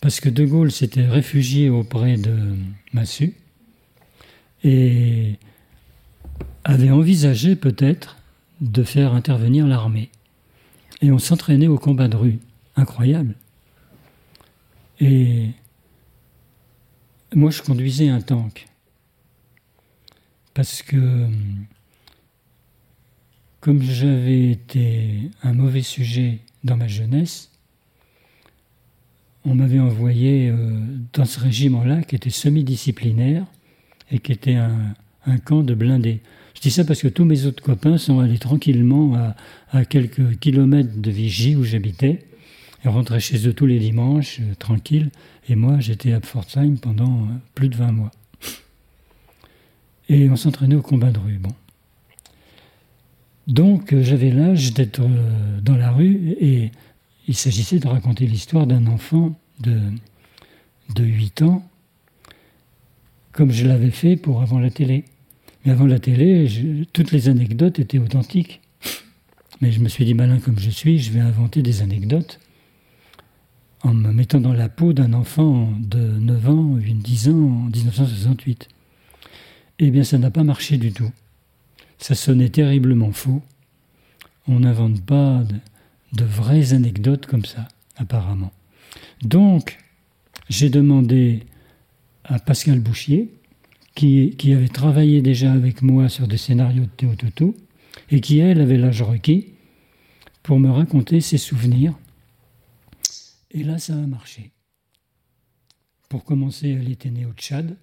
D: Parce que De Gaulle s'était réfugié auprès de Massu et avait envisagé peut-être de faire intervenir l'armée. Et on s'entraînait au combat de rue incroyable. Et moi, je conduisais un tank. Parce que, comme j'avais été un mauvais sujet dans ma jeunesse, on m'avait envoyé euh, dans ce régiment-là qui était semi-disciplinaire et qui était un, camp de blindés. Je dis ça parce que tous mes autres copains sont allés tranquillement à, quelques kilomètres de Vigie où j'habitais ils rentraient chez eux tous les dimanches, euh, tranquilles. Et moi, j'étais à Pforzheim pendant euh, plus de 20 mois. Et on s'entraînait au combat de rue. Donc, euh, j'avais l'âge d'être dans la rue et il s'agissait de raconter l'histoire d'un enfant de, de 8 ans, comme je l'avais fait pour avant la télé. Mais avant la télé, toutes les anecdotes étaient authentiques. Mais je me suis dit, malin comme je suis, je vais inventer des anecdotes en me mettant dans la peau d'un enfant de 9 ans ou 10 ans en 1968. Eh bien, ça n'a pas marché du tout. Ça sonnait terriblement faux. On n'invente pas de, vraies anecdotes comme ça, apparemment. Donc, j'ai demandé à Pascal Bouchier, qui, avait travaillé déjà avec moi sur des scénarios de Théo Toto, et qui, elle, avait l'âge requis, pour me raconter ses souvenirs et là, ça a marché. Pour commencer, elle était née au Tchad,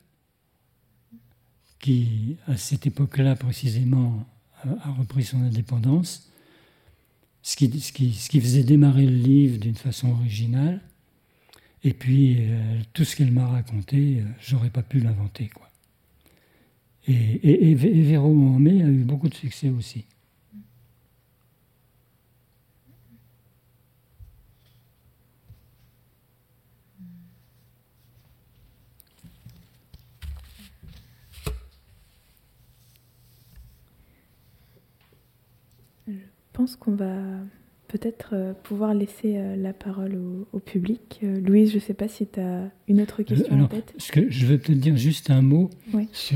D: qui, à cette époque-là précisément, a repris son indépendance, ce qui, ce qui, ce faisait démarrer le livre d'une façon originale. Et puis, euh, tout ce qu'elle m'a raconté, euh, j'aurais pas pu l'inventer. quoi. Et, et, et Véro en mai a eu beaucoup de succès aussi.
C: Je pense qu'on va peut-être euh, pouvoir laisser euh, la parole au, public. Euh, Louise, je ne sais pas si tu as une autre question en tête.
D: Ce que je vais peut-être dire juste un mot,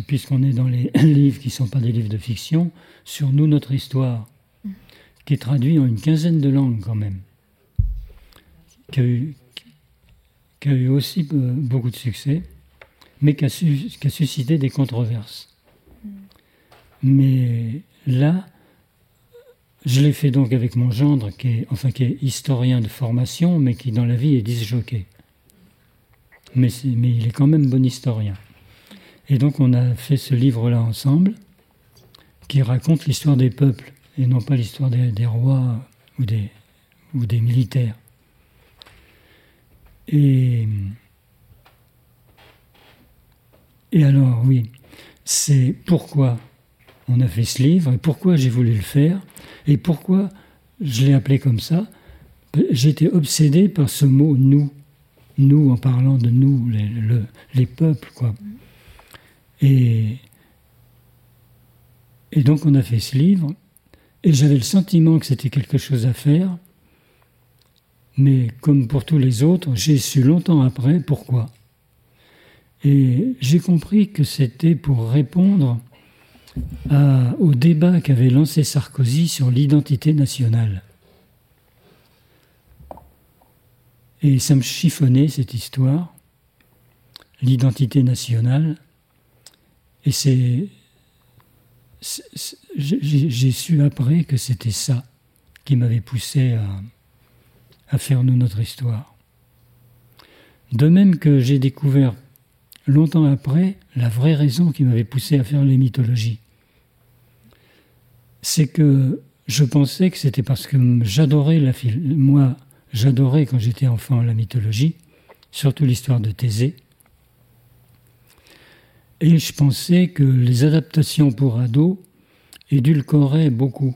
D: puisqu'on est dans les livres qui ne sont pas des livres de fiction, sur nous, notre histoire, mm. qui est traduit en une quinzaine de langues quand même. qui a eu, qui a eu aussi beaucoup de succès, mais qui a, qui a suscité des controverses. Mais là, je l'ai fait donc avec mon gendre, qui est, enfin, historien de formation, mais qui dans la vie est disjockey. Mais, il est quand même bon historien. Et donc on a fait ce livre-là ensemble, qui raconte l'histoire des peuples, et non pas l'histoire des, rois ou des, militaires. Et alors, oui, c'est pourquoi on a fait ce livre et pourquoi j'ai voulu le faire et pourquoi je l'ai appelé comme ça. J'étais obsédé par ce mot nous, nous en parlant de nous, les, les peuples, quoi. Et, et donc on a fait ce livre et j'avais le sentiment que c'était quelque chose à faire, mais comme pour tous les autres, j'ai su longtemps après pourquoi. Et j'ai compris que c'était pour répondre au débat qu'avait lancé Sarkozy sur l'identité nationale. Et ça me chiffonnait cette histoire, l'identité nationale. Et c'est. J'ai su après que c'était ça qui m'avait poussé à, à faire nous notre histoire. De même que j'ai découvert longtemps après la vraie raison qui m'avait poussé à faire les mythologies c'est que je pensais que c'était parce que j'adorais la moi j'adorais quand j'étais enfant la mythologie, surtout l'histoire de Thésée. Et je pensais que les adaptations pour ados édulcoraient beaucoup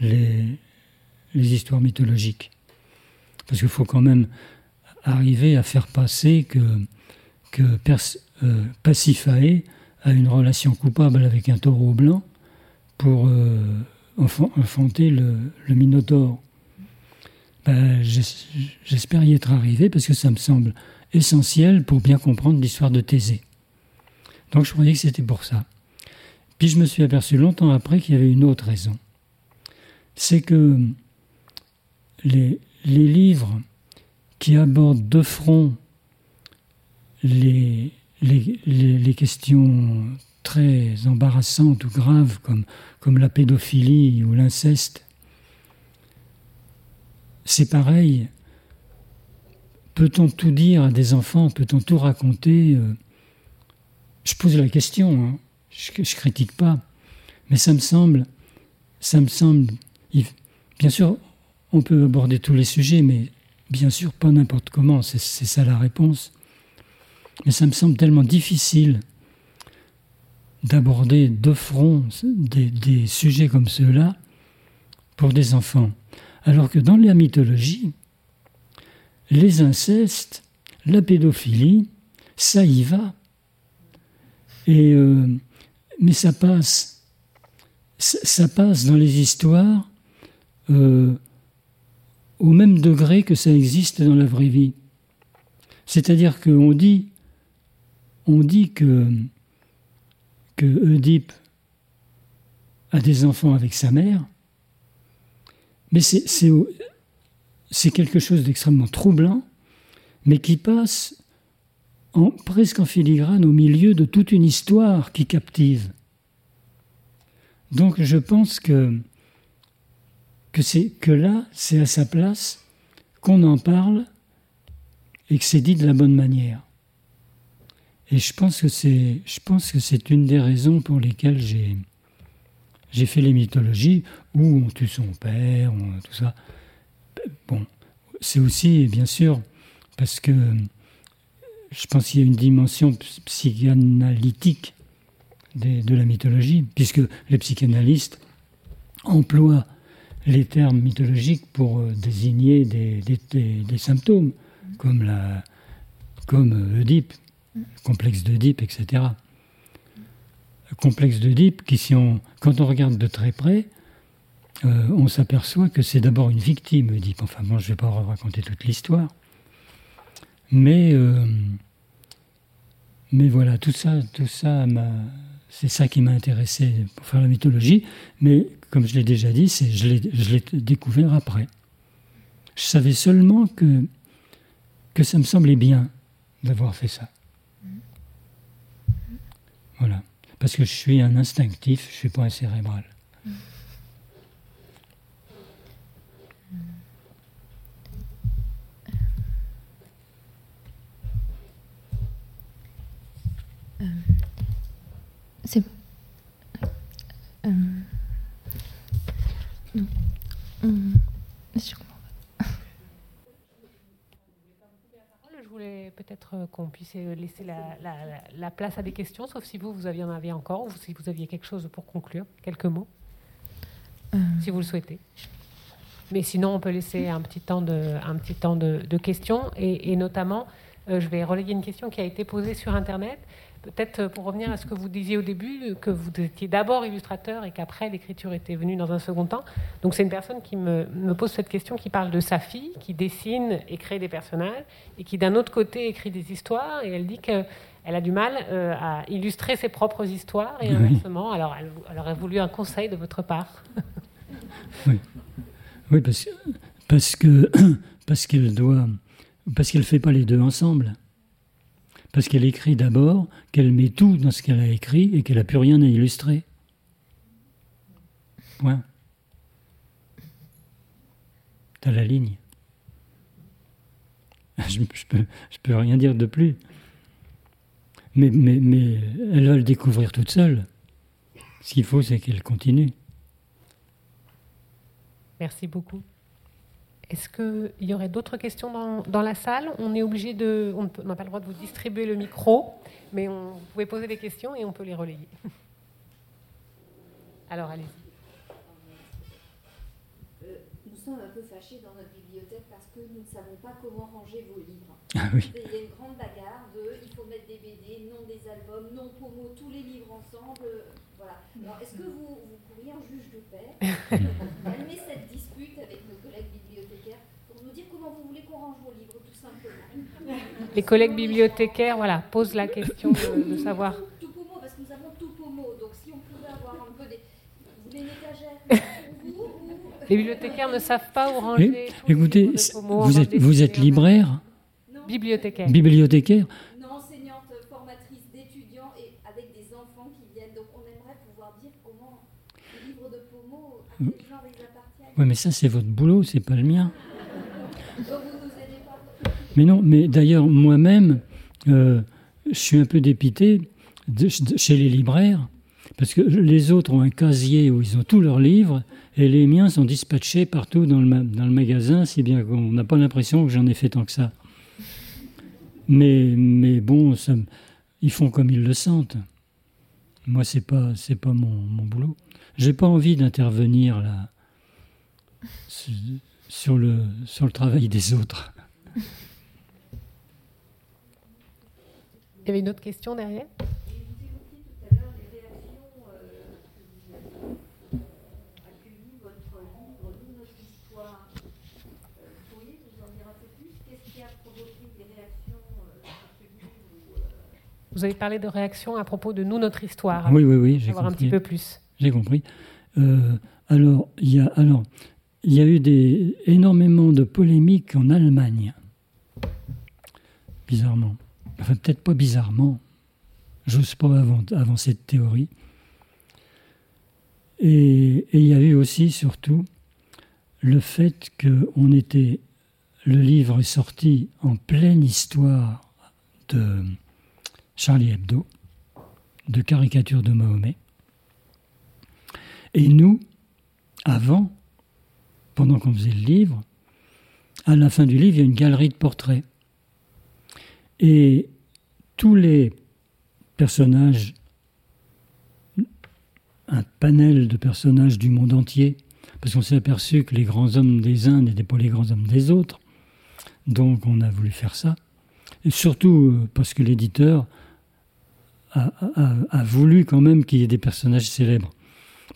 D: les, histoires mythologiques. Parce qu'il faut quand même arriver à faire passer que, que euh, a une relation coupable avec un taureau blanc pour euh, enfanter le, Minotaure. Ben, J'espère y être arrivé parce que ça me semble essentiel pour bien comprendre l'histoire de Thésée. Donc je croyais que c'était pour ça. Puis je me suis aperçu longtemps après qu'il y avait une autre raison. C'est que les, livres qui abordent de front les questions très embarrassantes ou graves comme, la pédophilie ou l'inceste. C'est pareil. Peut-on tout dire à des enfants? Peut-on tout raconter? Euh? Je pose la question, hein. je ne critique pas, mais ça me semble, ça me semble, bien sûr, on peut aborder tous les sujets, mais bien sûr pas n'importe comment, c'est ça la réponse. Mais ça me semble tellement difficile d'aborder de front des, sujets comme ceux-là pour des enfants. Alors que dans la mythologie, les incestes, la pédophilie, ça y va. Et, euh, mais ça passe, ça passe dans les histoires euh, au même degré que ça existe dans la vraie vie. C'est-à-dire qu'on dit, on dit que que a des enfants avec sa mère, mais c'est quelque chose d'extrêmement troublant, mais qui passe en, presque en filigrane au milieu de toute une histoire qui captive. Donc je pense que, que, que là, c'est à sa place qu'on en parle et que c'est dit de la bonne manière. Et je pense que c'est, je pense que c'est une des raisons pour lesquelles j'ai, j'ai fait les mythologies où on tue son père, tout ça. Bon, c'est aussi, bien sûr, parce que je pense qu'il y a une dimension psychanalytique de, la mythologie, puisque les psychanalystes emploient les termes mythologiques pour euh, désigner des, des, symptômes, comme, la, comme Oedipe, complexe d'Oedipe, etc. Complexe d'Oedipe qui, si on, quand on regarde de très près, euh, on s'aperçoit que c'est d'abord une victime, Oedipe. Enfin bon, je ne vais pas raconter toute l'histoire. Mais, euh, voilà, tout ça, tout ça c'est ça qui m'a intéressé pour faire la mythologie. Mais comme je l'ai déjà dit, c'est, je, l'ai, je l'ai découvert après. Je savais seulement que ça me semblait bien d'avoir fait ça. Voilà. Parce que je suis un instinctif, je ne suis pas un cérébral.
I: Euh, c'est. Euh, comprends pas.
J: Peut-être qu'on puisse laisser la, la, la, place à des questions, sauf si vous, vous aviez en aviez encore, ou si vous aviez quelque chose pour conclure, quelques mots, euh. si vous le souhaitez. Mais sinon, on peut laisser un petit temps de, un petit temps de, de questions, et, et notamment, euh, je vais relayer une question qui a été posée sur Internet. Peut-être euh, pour revenir à ce que vous disiez au début, que vous étiez d'abord illustrateur et qu'après l'écriture était venue dans un second temps. Donc c'est une personne qui me, me, pose cette question, qui parle de sa fille, qui dessine et crée des personnages, et qui d'un autre côté écrit des histoires, et elle dit qu'elle a du mal euh, à illustrer ses propres histoires, et inversement. Oui. Alors elle, elle, aurait voulu un conseil de votre part.
D: oui, oui parce, parce que parce qu'elle doit, parce qu'elle fait pas les deux ensemble parce qu'elle écrit d'abord, qu'elle met tout dans ce qu'elle a écrit et qu'elle n'a plus rien à illustrer. Point. T'as la ligne. Je, ne peux, je peux rien dire de plus. Mais, mais, mais elle va le découvrir toute seule. Ce qu'il faut, c'est qu'elle continue.
J: Merci beaucoup. Est-ce qu'il y aurait d'autres questions dans, dans, la salle? On est obligé de. On n'a pas le droit de vous distribuer le micro, mais on, vous pouvez poser des questions et on peut les relayer. Alors, allez-y.
K: Euh, nous sommes un peu fâchés dans notre bibliothèque parce que nous ne savons pas comment ranger vos livres.
D: Ah oui.
K: Il y a une grande bagarre de il faut mettre des BD, non des albums, non Pomo, tous les livres ensemble. Voilà. Alors, est-ce que vous, vous pourriez, en juge de paix, calmer cette dispute avec nos collègues bibliothécaires pour nous dire comment vous voulez qu'on range vos livres, tout simplement
J: Les collègues bibliothécaires, voilà, posent la question de, de savoir.
K: Tout, tout Pomo, parce que nous avons tout Pomo, donc si on pouvait avoir un peu des. Vous voulez une étagère.
J: Les bibliothécaires ne savent pas où ranger.
D: Mais, écoutez, Pomo, vous, êtes, vous êtes libraire
J: Bibliothécaire.
D: Bibliothécaire
K: Non, enseignante, formatrice d'étudiants et avec des enfants qui viennent. Donc on aimerait pouvoir dire comment les livres de Pomo, à quel genre ils appartiennent.
D: Oui, mais ça c'est votre boulot, c'est pas le mien.
K: Donc vous nous aidez pas.
D: Mais non, mais d'ailleurs moi-même, euh, je suis un peu dépité chez les libraires. Parce que les autres ont un casier où ils ont tous leurs livres et les miens sont dispatchés partout dans le, magasin, si bien qu'on n'a pas l'impression que j'en ai fait tant que ça. Mais, mais bon, ils font comme ils le sentent. Moi, c'est pas, c'est pas mon, mon boulot. J'ai pas envie d'intervenir là sur le, sur le travail des autres.
J: Il y avait une autre question derrière? Vous avez parlé de réactions à propos de nous, notre histoire.
D: Oui, oui, oui. J'ai
J: un petit peu plus.
D: J'ai compris. Euh, alors, il y a, alors, il y a eu des, énormément de polémiques en Allemagne. Bizarrement. Enfin, peut-être pas bizarrement. J'ose pas avancer de théorie. Et, il y a eu aussi, surtout, le fait qu'on était. Le livre est sorti en pleine histoire de Charlie Hebdo, de caricature de Mahomet. Et nous, avant, pendant qu'on faisait le livre, à la fin du livre, il y a une galerie de portraits. Et tous les personnages, un panel de personnages du monde entier, parce qu'on s'est aperçu que les grands hommes des uns n'étaient pas les grands hommes des autres, donc on a voulu faire ça. Et surtout parce que l'éditeur a, voulu quand même qu'il y ait des personnages célèbres.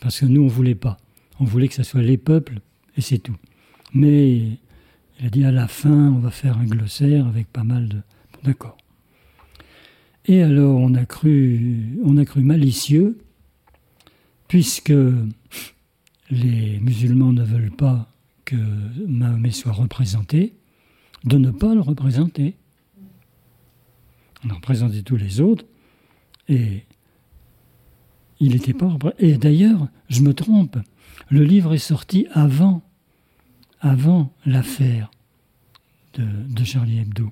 D: Parce que nous, on ne voulait pas. On voulait que ce soit les peuples, et c'est tout. Mais il a dit à la fin, on va faire un glossaire avec pas mal de... D'accord. Et alors, on a cru, malicieux, puisque les musulmans ne veulent pas que Mahomet soit représenté. de ne pas le représenter. On a représenté tous les autres et il n'était pas Et d'ailleurs, je me trompe, le livre est sorti avant, avant l'affaire de, Charlie Hebdo.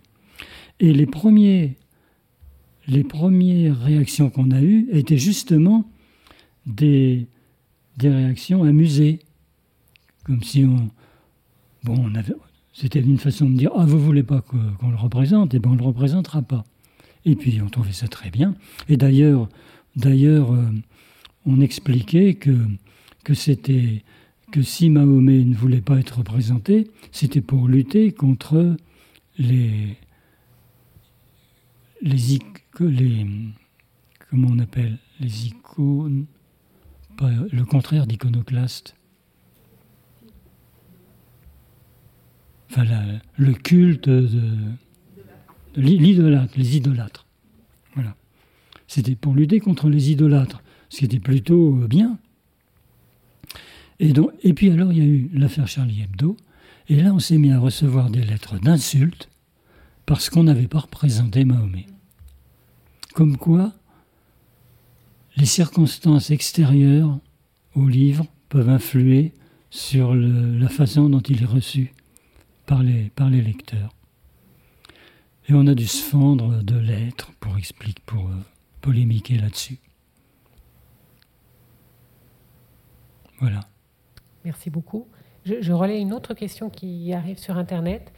D: Et les, premiers, les premières réactions qu'on a eues étaient justement des, des réactions amusées. Comme si on. Bon, on avait, c'était une façon de dire Ah, vous voulez pas qu'on le représente? Eh bien, on ne le représentera pas. Et puis, on trouvait ça très bien. Et d'ailleurs, d'ailleurs euh, on expliquait que, que c'était que si Mahomet ne voulait pas être représenté, c'était pour lutter contre les, les, les comment on appelle les icônes, le contraire d'iconoclaste. Enfin, le culte de, l'idolâtre, les idolâtres. Voilà. C'était pour lutter contre les idolâtres, ce qui était plutôt bien. Et, donc, et puis alors, il y a eu l'affaire Charlie Hebdo, et là, on s'est mis à recevoir des lettres d'insultes parce qu'on n'avait pas représenté Mahomet. Comme quoi, les circonstances extérieures au livre peuvent influer sur la façon dont il est reçu par les, par les lecteurs. Et on a dû se fendre de lettres pour expliquer, pour euh, polémiquer là-dessus. Voilà.
J: Merci beaucoup. Je, je relais une autre question qui arrive sur Internet.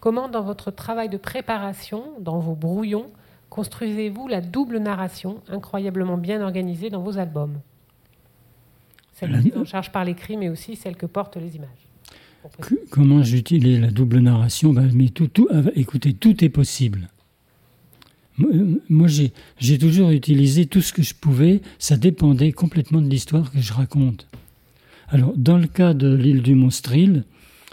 J: Comment, dans votre travail de préparation, dans vos brouillons, construisez-vous la double narration incroyablement bien organisée dans vos albums Celle prise en charge par l'écrit, mais aussi celle que portent les images.
D: comment j'utilise la double narration? Ben, mais tout, tout, ah, Écoutez, tout est possible. Moi, j'ai toujours utilisé tout ce que je pouvais, ça dépendait complètement de l'histoire que je raconte. Alors, dans le cas de l'île du Monstril,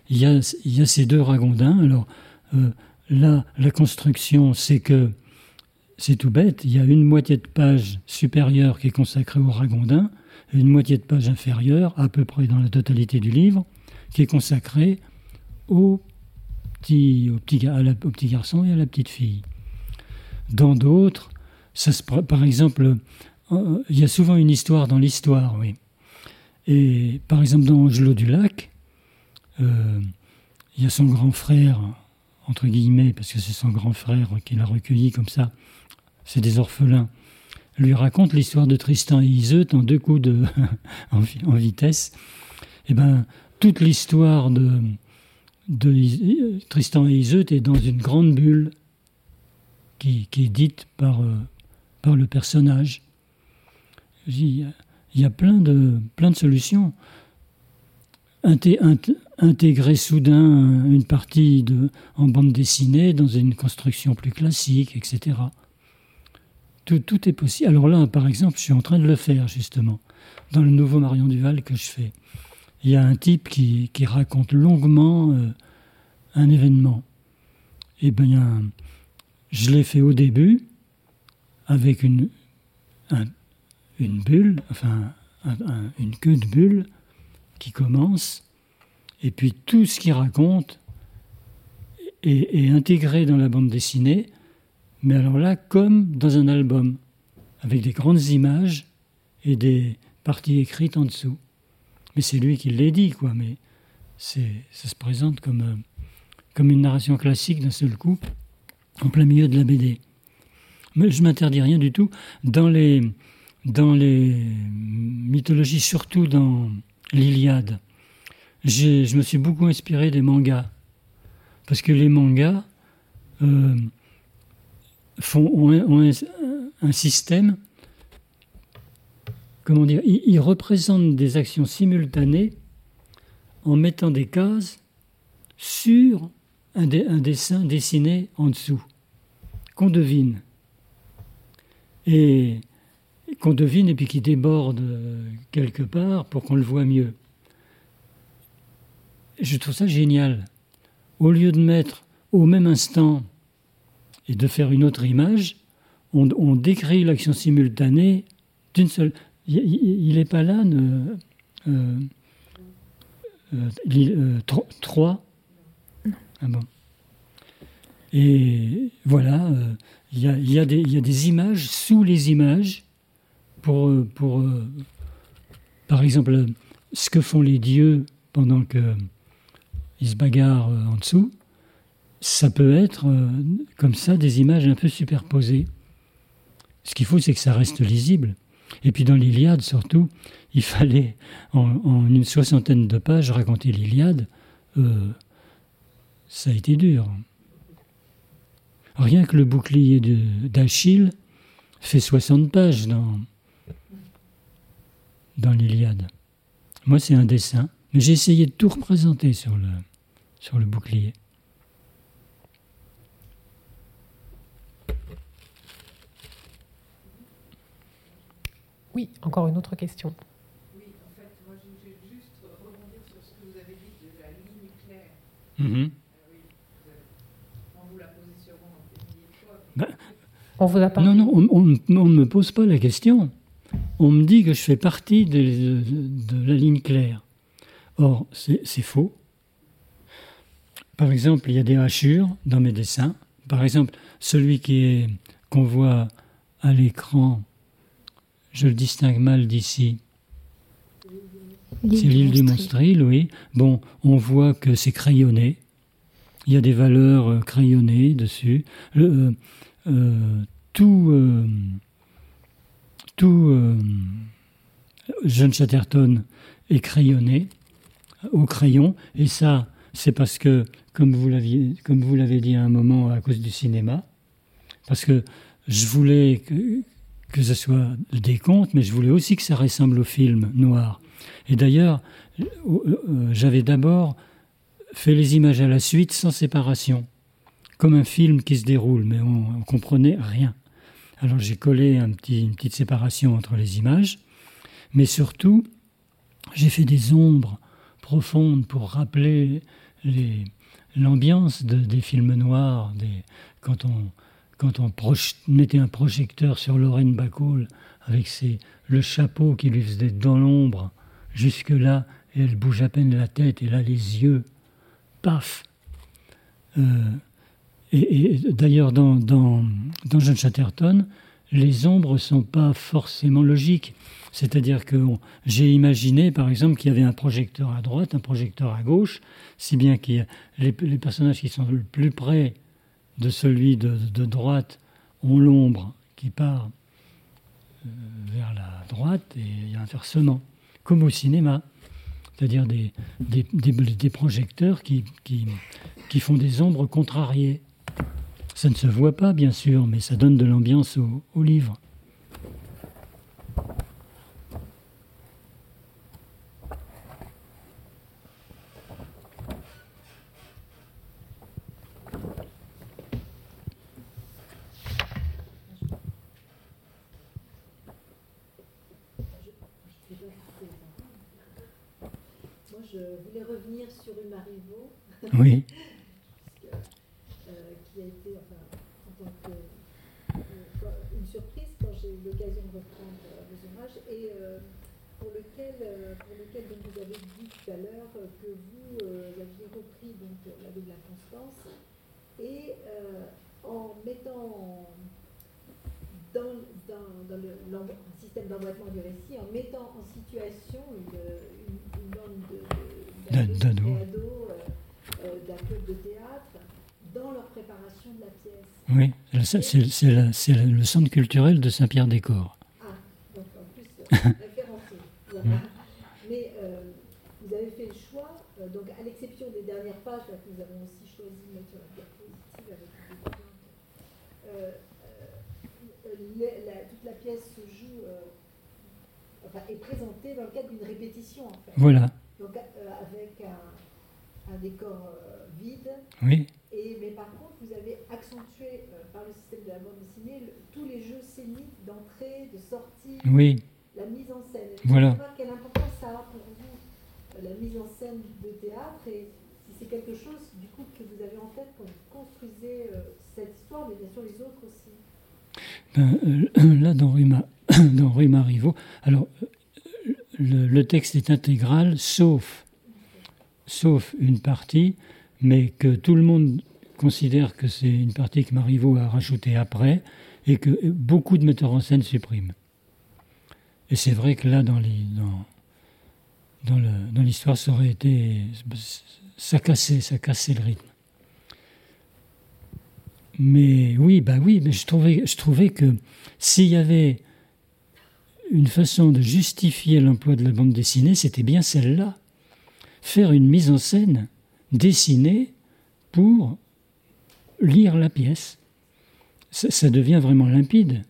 D: il y a, y a ces deux ragondins. Alors, euh, là, la construction, c'est que c'est tout bête, il y a une moitié de page supérieure qui est consacrée au ragondin, et une moitié de page inférieure, à peu près dans la totalité du livre, qui est consacrée au petit, garçon et à la petite fille. Dans d'autres, par exemple, euh, il y a souvent une histoire dans l'histoire, oui. Et par exemple, dans Angelot du Lac, euh, il y a son grand frère, entre guillemets, parce que c'est son grand frère qui l'a recueilli comme ça, c'est des orphelins, lui raconte l'histoire de Tristan et Iseut en deux coups de en, vitesse. Et eh ben toute l'histoire de, Tristan et Iseut est dans une grande bulle qui, est dite par, euh, par le personnage. Il y a plein de, plein de solutions. intégrer soudain une partie de, en bande dessinée dans une construction plus classique, etc. Tout, est possible. Alors là, par exemple, je suis en train de le faire, justement, dans le nouveau Marion Duval que je fais. Il y a un type qui, raconte longuement euh, un événement. Eh bien, je l'ai fait au début avec une, une bulle, enfin, une queue de bulle qui commence, et puis tout ce qu'il raconte est intégré dans la bande dessinée mais alors là, comme dans un album, avec des grandes images et des parties écrites en dessous. Mais c'est lui qui l'a dit, quoi. Mais ça se présente comme, euh, comme une narration classique d'un seul coup, en plein milieu de la BD. Mais je m'interdis rien du tout. Dans les, dans les mythologies, surtout dans l'Iliade, je me suis beaucoup inspiré des mangas. Parce que les mangas, euh, ont, un, système, comment dire, ils, représentent des actions simultanées en mettant des cases sur un, dessin dessiné en dessous, qu'on devine. Et qu'on devine et puis qui déborde quelque part pour qu'on le voit mieux. Je trouve ça génial. Au lieu de mettre au même instant et de faire une autre image, on, décrit l'action simultanée d'une seule. Il n'est pas là, ne, euh, euh, euh, trois? Ah bon. Et voilà, il y, a, y, a y, a, des images sous les images pour, pour par exemple, ce que font les dieux pendant qu'ils se bagarrent en dessous, ça peut être comme ça des images un peu superposées. Ce qu'il faut, c'est que ça reste lisible. Et puis dans l'Iliade, surtout, il fallait, en, une soixantaine de pages, raconter l'Iliade. Euh, ça a été dur. Rien que le bouclier d'Achille fait 60 pages dans, l'Iliade. Moi, c'est un dessin. Mais j'ai essayé de tout représenter sur le bouclier.
J: Oui, encore une autre question.
L: Oui, en fait, moi, je vais juste rebondir sur ce que vous avez dit de la ligne claire. Ah oui, on vous la positionne fois.
D: Ben,
J: on vous a
D: Non, non, on ne me pose pas la question. On me dit que je fais partie de, de, de la ligne claire. Or, c'est faux. Par exemple, il y a des hachures dans mes dessins. Par exemple, celui qui est qu'on voit à l'écran je le distingue mal d'ici. C'est l'île du Monstril, oui. Bon, on voit que c'est crayonné. Il y a des valeurs euh, crayonnées dessus. Euh, euh, tout, tout John Chatterton est crayonné au crayon. Et ça, c'est parce que, comme vous l'aviez, comme vous l'avez dit à un moment à cause du cinéma, parce que je voulais que, ce soit des contes, mais je voulais aussi que ça ressemble au film noir. Et d'ailleurs, euh, euh, j'avais d'abord fait les images à la suite sans séparation, comme un film qui se déroule, mais on ne comprenait rien. Alors j'ai collé une petite séparation entre les images, mais surtout, j'ai fait des ombres profondes pour rappeler l'ambiance de, des films noirs, des, quand on, quand on mettait un projecteur sur Lorraine Bacall avec ses, le chapeau qui lui faisait dans l'ombre, jusque-là, elle bouge à peine la tête, et là les yeux, paf euh, Et, d'ailleurs, dans, dans, dans John Chatterton, les ombres ne sont pas forcément logiques. C'est-à-dire que j'ai imaginé, par exemple, qu'il y avait un projecteur à droite, un projecteur à gauche, si bien que les personnages qui sont le plus près de celui de, droite ont l'ombre qui part euh, vers la droite et inversement, comme au cinéma, c'est-à-dire des, des, projecteurs qui, font des ombres contrariées. Ça ne se voit pas, bien sûr, mais ça donne de l'ambiance au livre. Oui.
M: Euh, qui a été, enfin, en tant que, euh, une surprise quand j'ai eu l'occasion de reprendre euh, vos ouvrages et pour lequel, pour lequel donc, vous avez dit tout à l'heure que vous donc, la vie de la Constance et en mettant dans, dans, dans le, système d'emboîtement du récit, en mettant en situation une, une, une bande d'ados euh, d'un club de théâtre dans leur préparation de la pièce.
D: Oui, c'est le centre culturel de Saint-Pierre-des-Corps.
M: Ah, donc en plus, euh, référencé euh, vous avez fait le choix, donc à l'exception des dernières pages que nous avons aussi choisi de mettre sur la diapositive avec des la, toute la pièce se joue, enfin, est présentée dans le cadre d'une répétition en fait.
D: Voilà.
M: Donc avec un un décor euh, vide.
D: Oui.
M: Et, mais par contre, vous avez accentué euh, par le système de la bande dessinée tous les jeux scéniques d'entrée, de sortie,
D: oui.
M: la mise en scène.
D: Voilà.
M: quelle importance ça a pour vous, euh, la mise en scène de théâtre, et si c'est quelque chose du coup que vous avez en tête quand vous construisez cette histoire, mais bien sûr les autres aussi.
D: Ben, là, dans Rue, dans Rue Marivaux, alors le, le, texte est intégral, sauf sauf une partie, mais que tout le monde considère que c'est une partie que Marivaux a rajoutée après et que beaucoup de metteurs en scène suppriment. Et c'est vrai que là, dans l'histoire, ça aurait été. Ça cassait, ça cassait le rythme. Mais oui, bah oui, mais je trouvais, je trouvais que s'il y avait une façon de justifier l'emploi de la bande dessinée, c'était bien celle-là. Faire une mise en scène dessinée pour lire la pièce. Ça, devient vraiment limpide.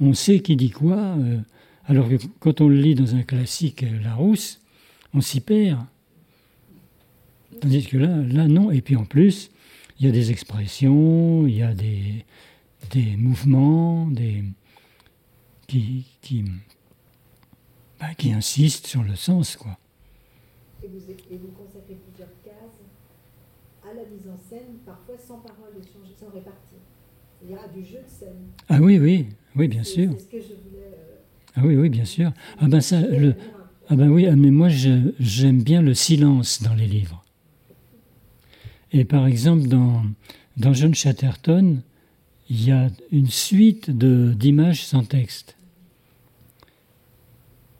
D: On sait qui dit quoi, euh, alors que quand on le lit dans un classique euh, Larousse, on s'y perd. Tandis que là, là, non. Et puis en plus, il y a des expressions, il y a des, des mouvements, des, qui, qui, bah, qui insistent sur le sens. Quoi.
M: Et vous, et vous consacrez plusieurs cases à la mise en scène, parfois sans parole, sans répartie. Il y a du jeu de scène.
D: Ah oui, oui, oui, bien sûr.
M: C'est ce que je voulais. Euh,
D: ah oui, oui, bien sûr. Ah ben ça, le, ah ben oui, ah, mais moi j'aime bien le silence dans les livres. Et par exemple, dans, dans John Chatterton, il y a une suite d'images sans texte.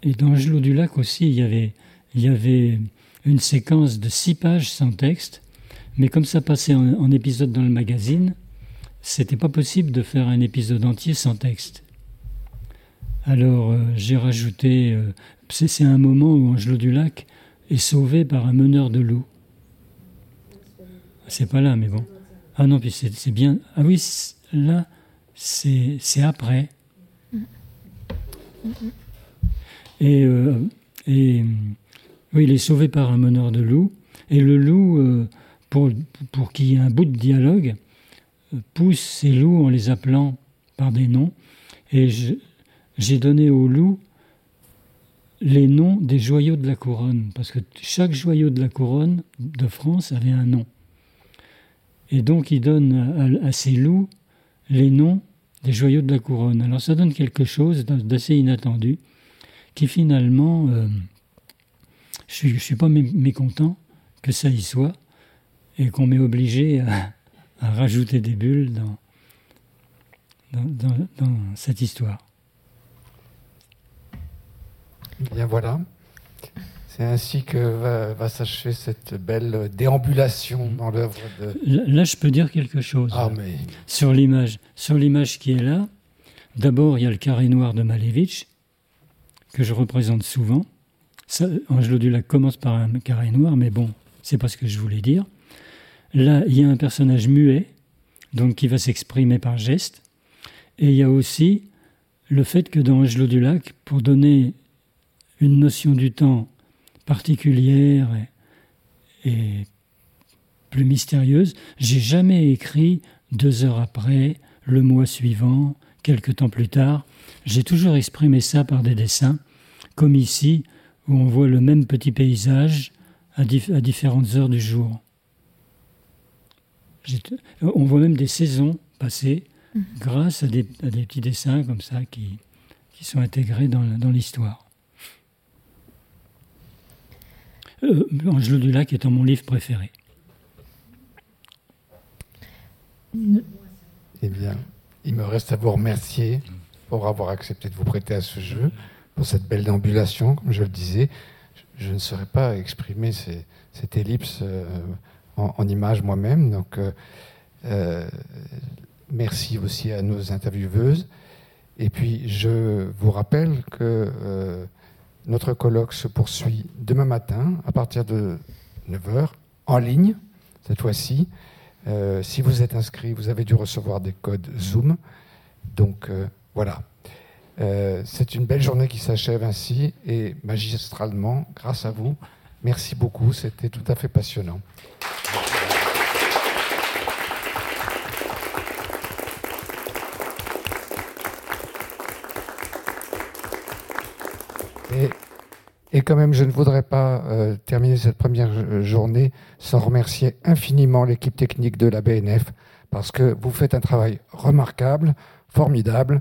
D: Et dans Angelot du Lac aussi, il y, avait, une séquence de six pages sans texte, mais comme ça passait en, épisode dans le magazine, c'était pas possible de faire un épisode entier sans texte. Alors euh, j'ai rajouté, euh, c'est un moment où Angelot du Lac est sauvé par un meneur de loup. C'est pas là, mais bon. Ah non, puis c'est bien. Ah oui, là, c'est après. Et, euh, et oui, il est sauvé par un meneur de loup. Et le loup, euh, pour, pour qu'il y ait un bout de dialogue, euh, pousse ces loups en les appelant par des noms. Et j'ai donné aux loups les noms des joyaux de la couronne, parce que chaque joyau de la couronne de France avait un nom. Et donc il donne à, ces loups les noms des joyaux de la couronne. Alors ça donne quelque chose d'assez inattendu, qui finalement, euh, je ne suis, pas mécontent que ça y soit, et qu'on m'ait obligé à, rajouter des bulles dans, dans, cette histoire.
N: Bien voilà. C'est ainsi que va, s'achever cette belle déambulation dans l'œuvre de.
D: Là, je peux dire quelque chose.
N: Ah, mais...
D: Sur l'image, sur l'image qui est là. D'abord, il y a le carré noir de Malevich que je représente souvent. Ça, Angelo Dulac commence par un carré noir, mais bon, c'est pas ce que je voulais dire. Là, il y a un personnage muet, donc qui va s'exprimer par geste. Et il y a aussi le fait que dans Angelo Dulac, pour donner une notion du temps particulière et, plus mystérieuse. J'ai jamais écrit deux heures après, le mois suivant, quelque temps plus tard. J'ai toujours exprimé ça par des dessins, comme ici, où on voit le même petit paysage à, différentes heures du jour. On voit même des saisons passées mhm. grâce à des, petits dessins comme ça qui, sont intégrés dans l'histoire. Euh, Angelo Dulac étant mon livre préféré.
N: Eh bien, il me reste à vous remercier pour avoir accepté de vous prêter à ce jeu, pour cette belle déambulation, comme je le disais. Je ne saurais pas exprimer cette ellipse euh, en, images moi-même. Donc, euh, merci aussi à nos intervieweuses. Et puis, je vous rappelle que notre colloque se poursuit demain matin à partir de 9h en ligne, cette fois-ci. Euh, si vous êtes inscrit, vous avez dû recevoir des codes Zoom. Donc euh, voilà. Euh, c'est une belle journée qui s'achève ainsi et magistralement, grâce à vous. Merci beaucoup, c'était tout à fait passionnant. Et, quand même, je ne voudrais pas euh, terminer cette première euh, journée sans remercier infiniment l'équipe technique de la BNF, parce que vous faites un travail remarquable, formidable,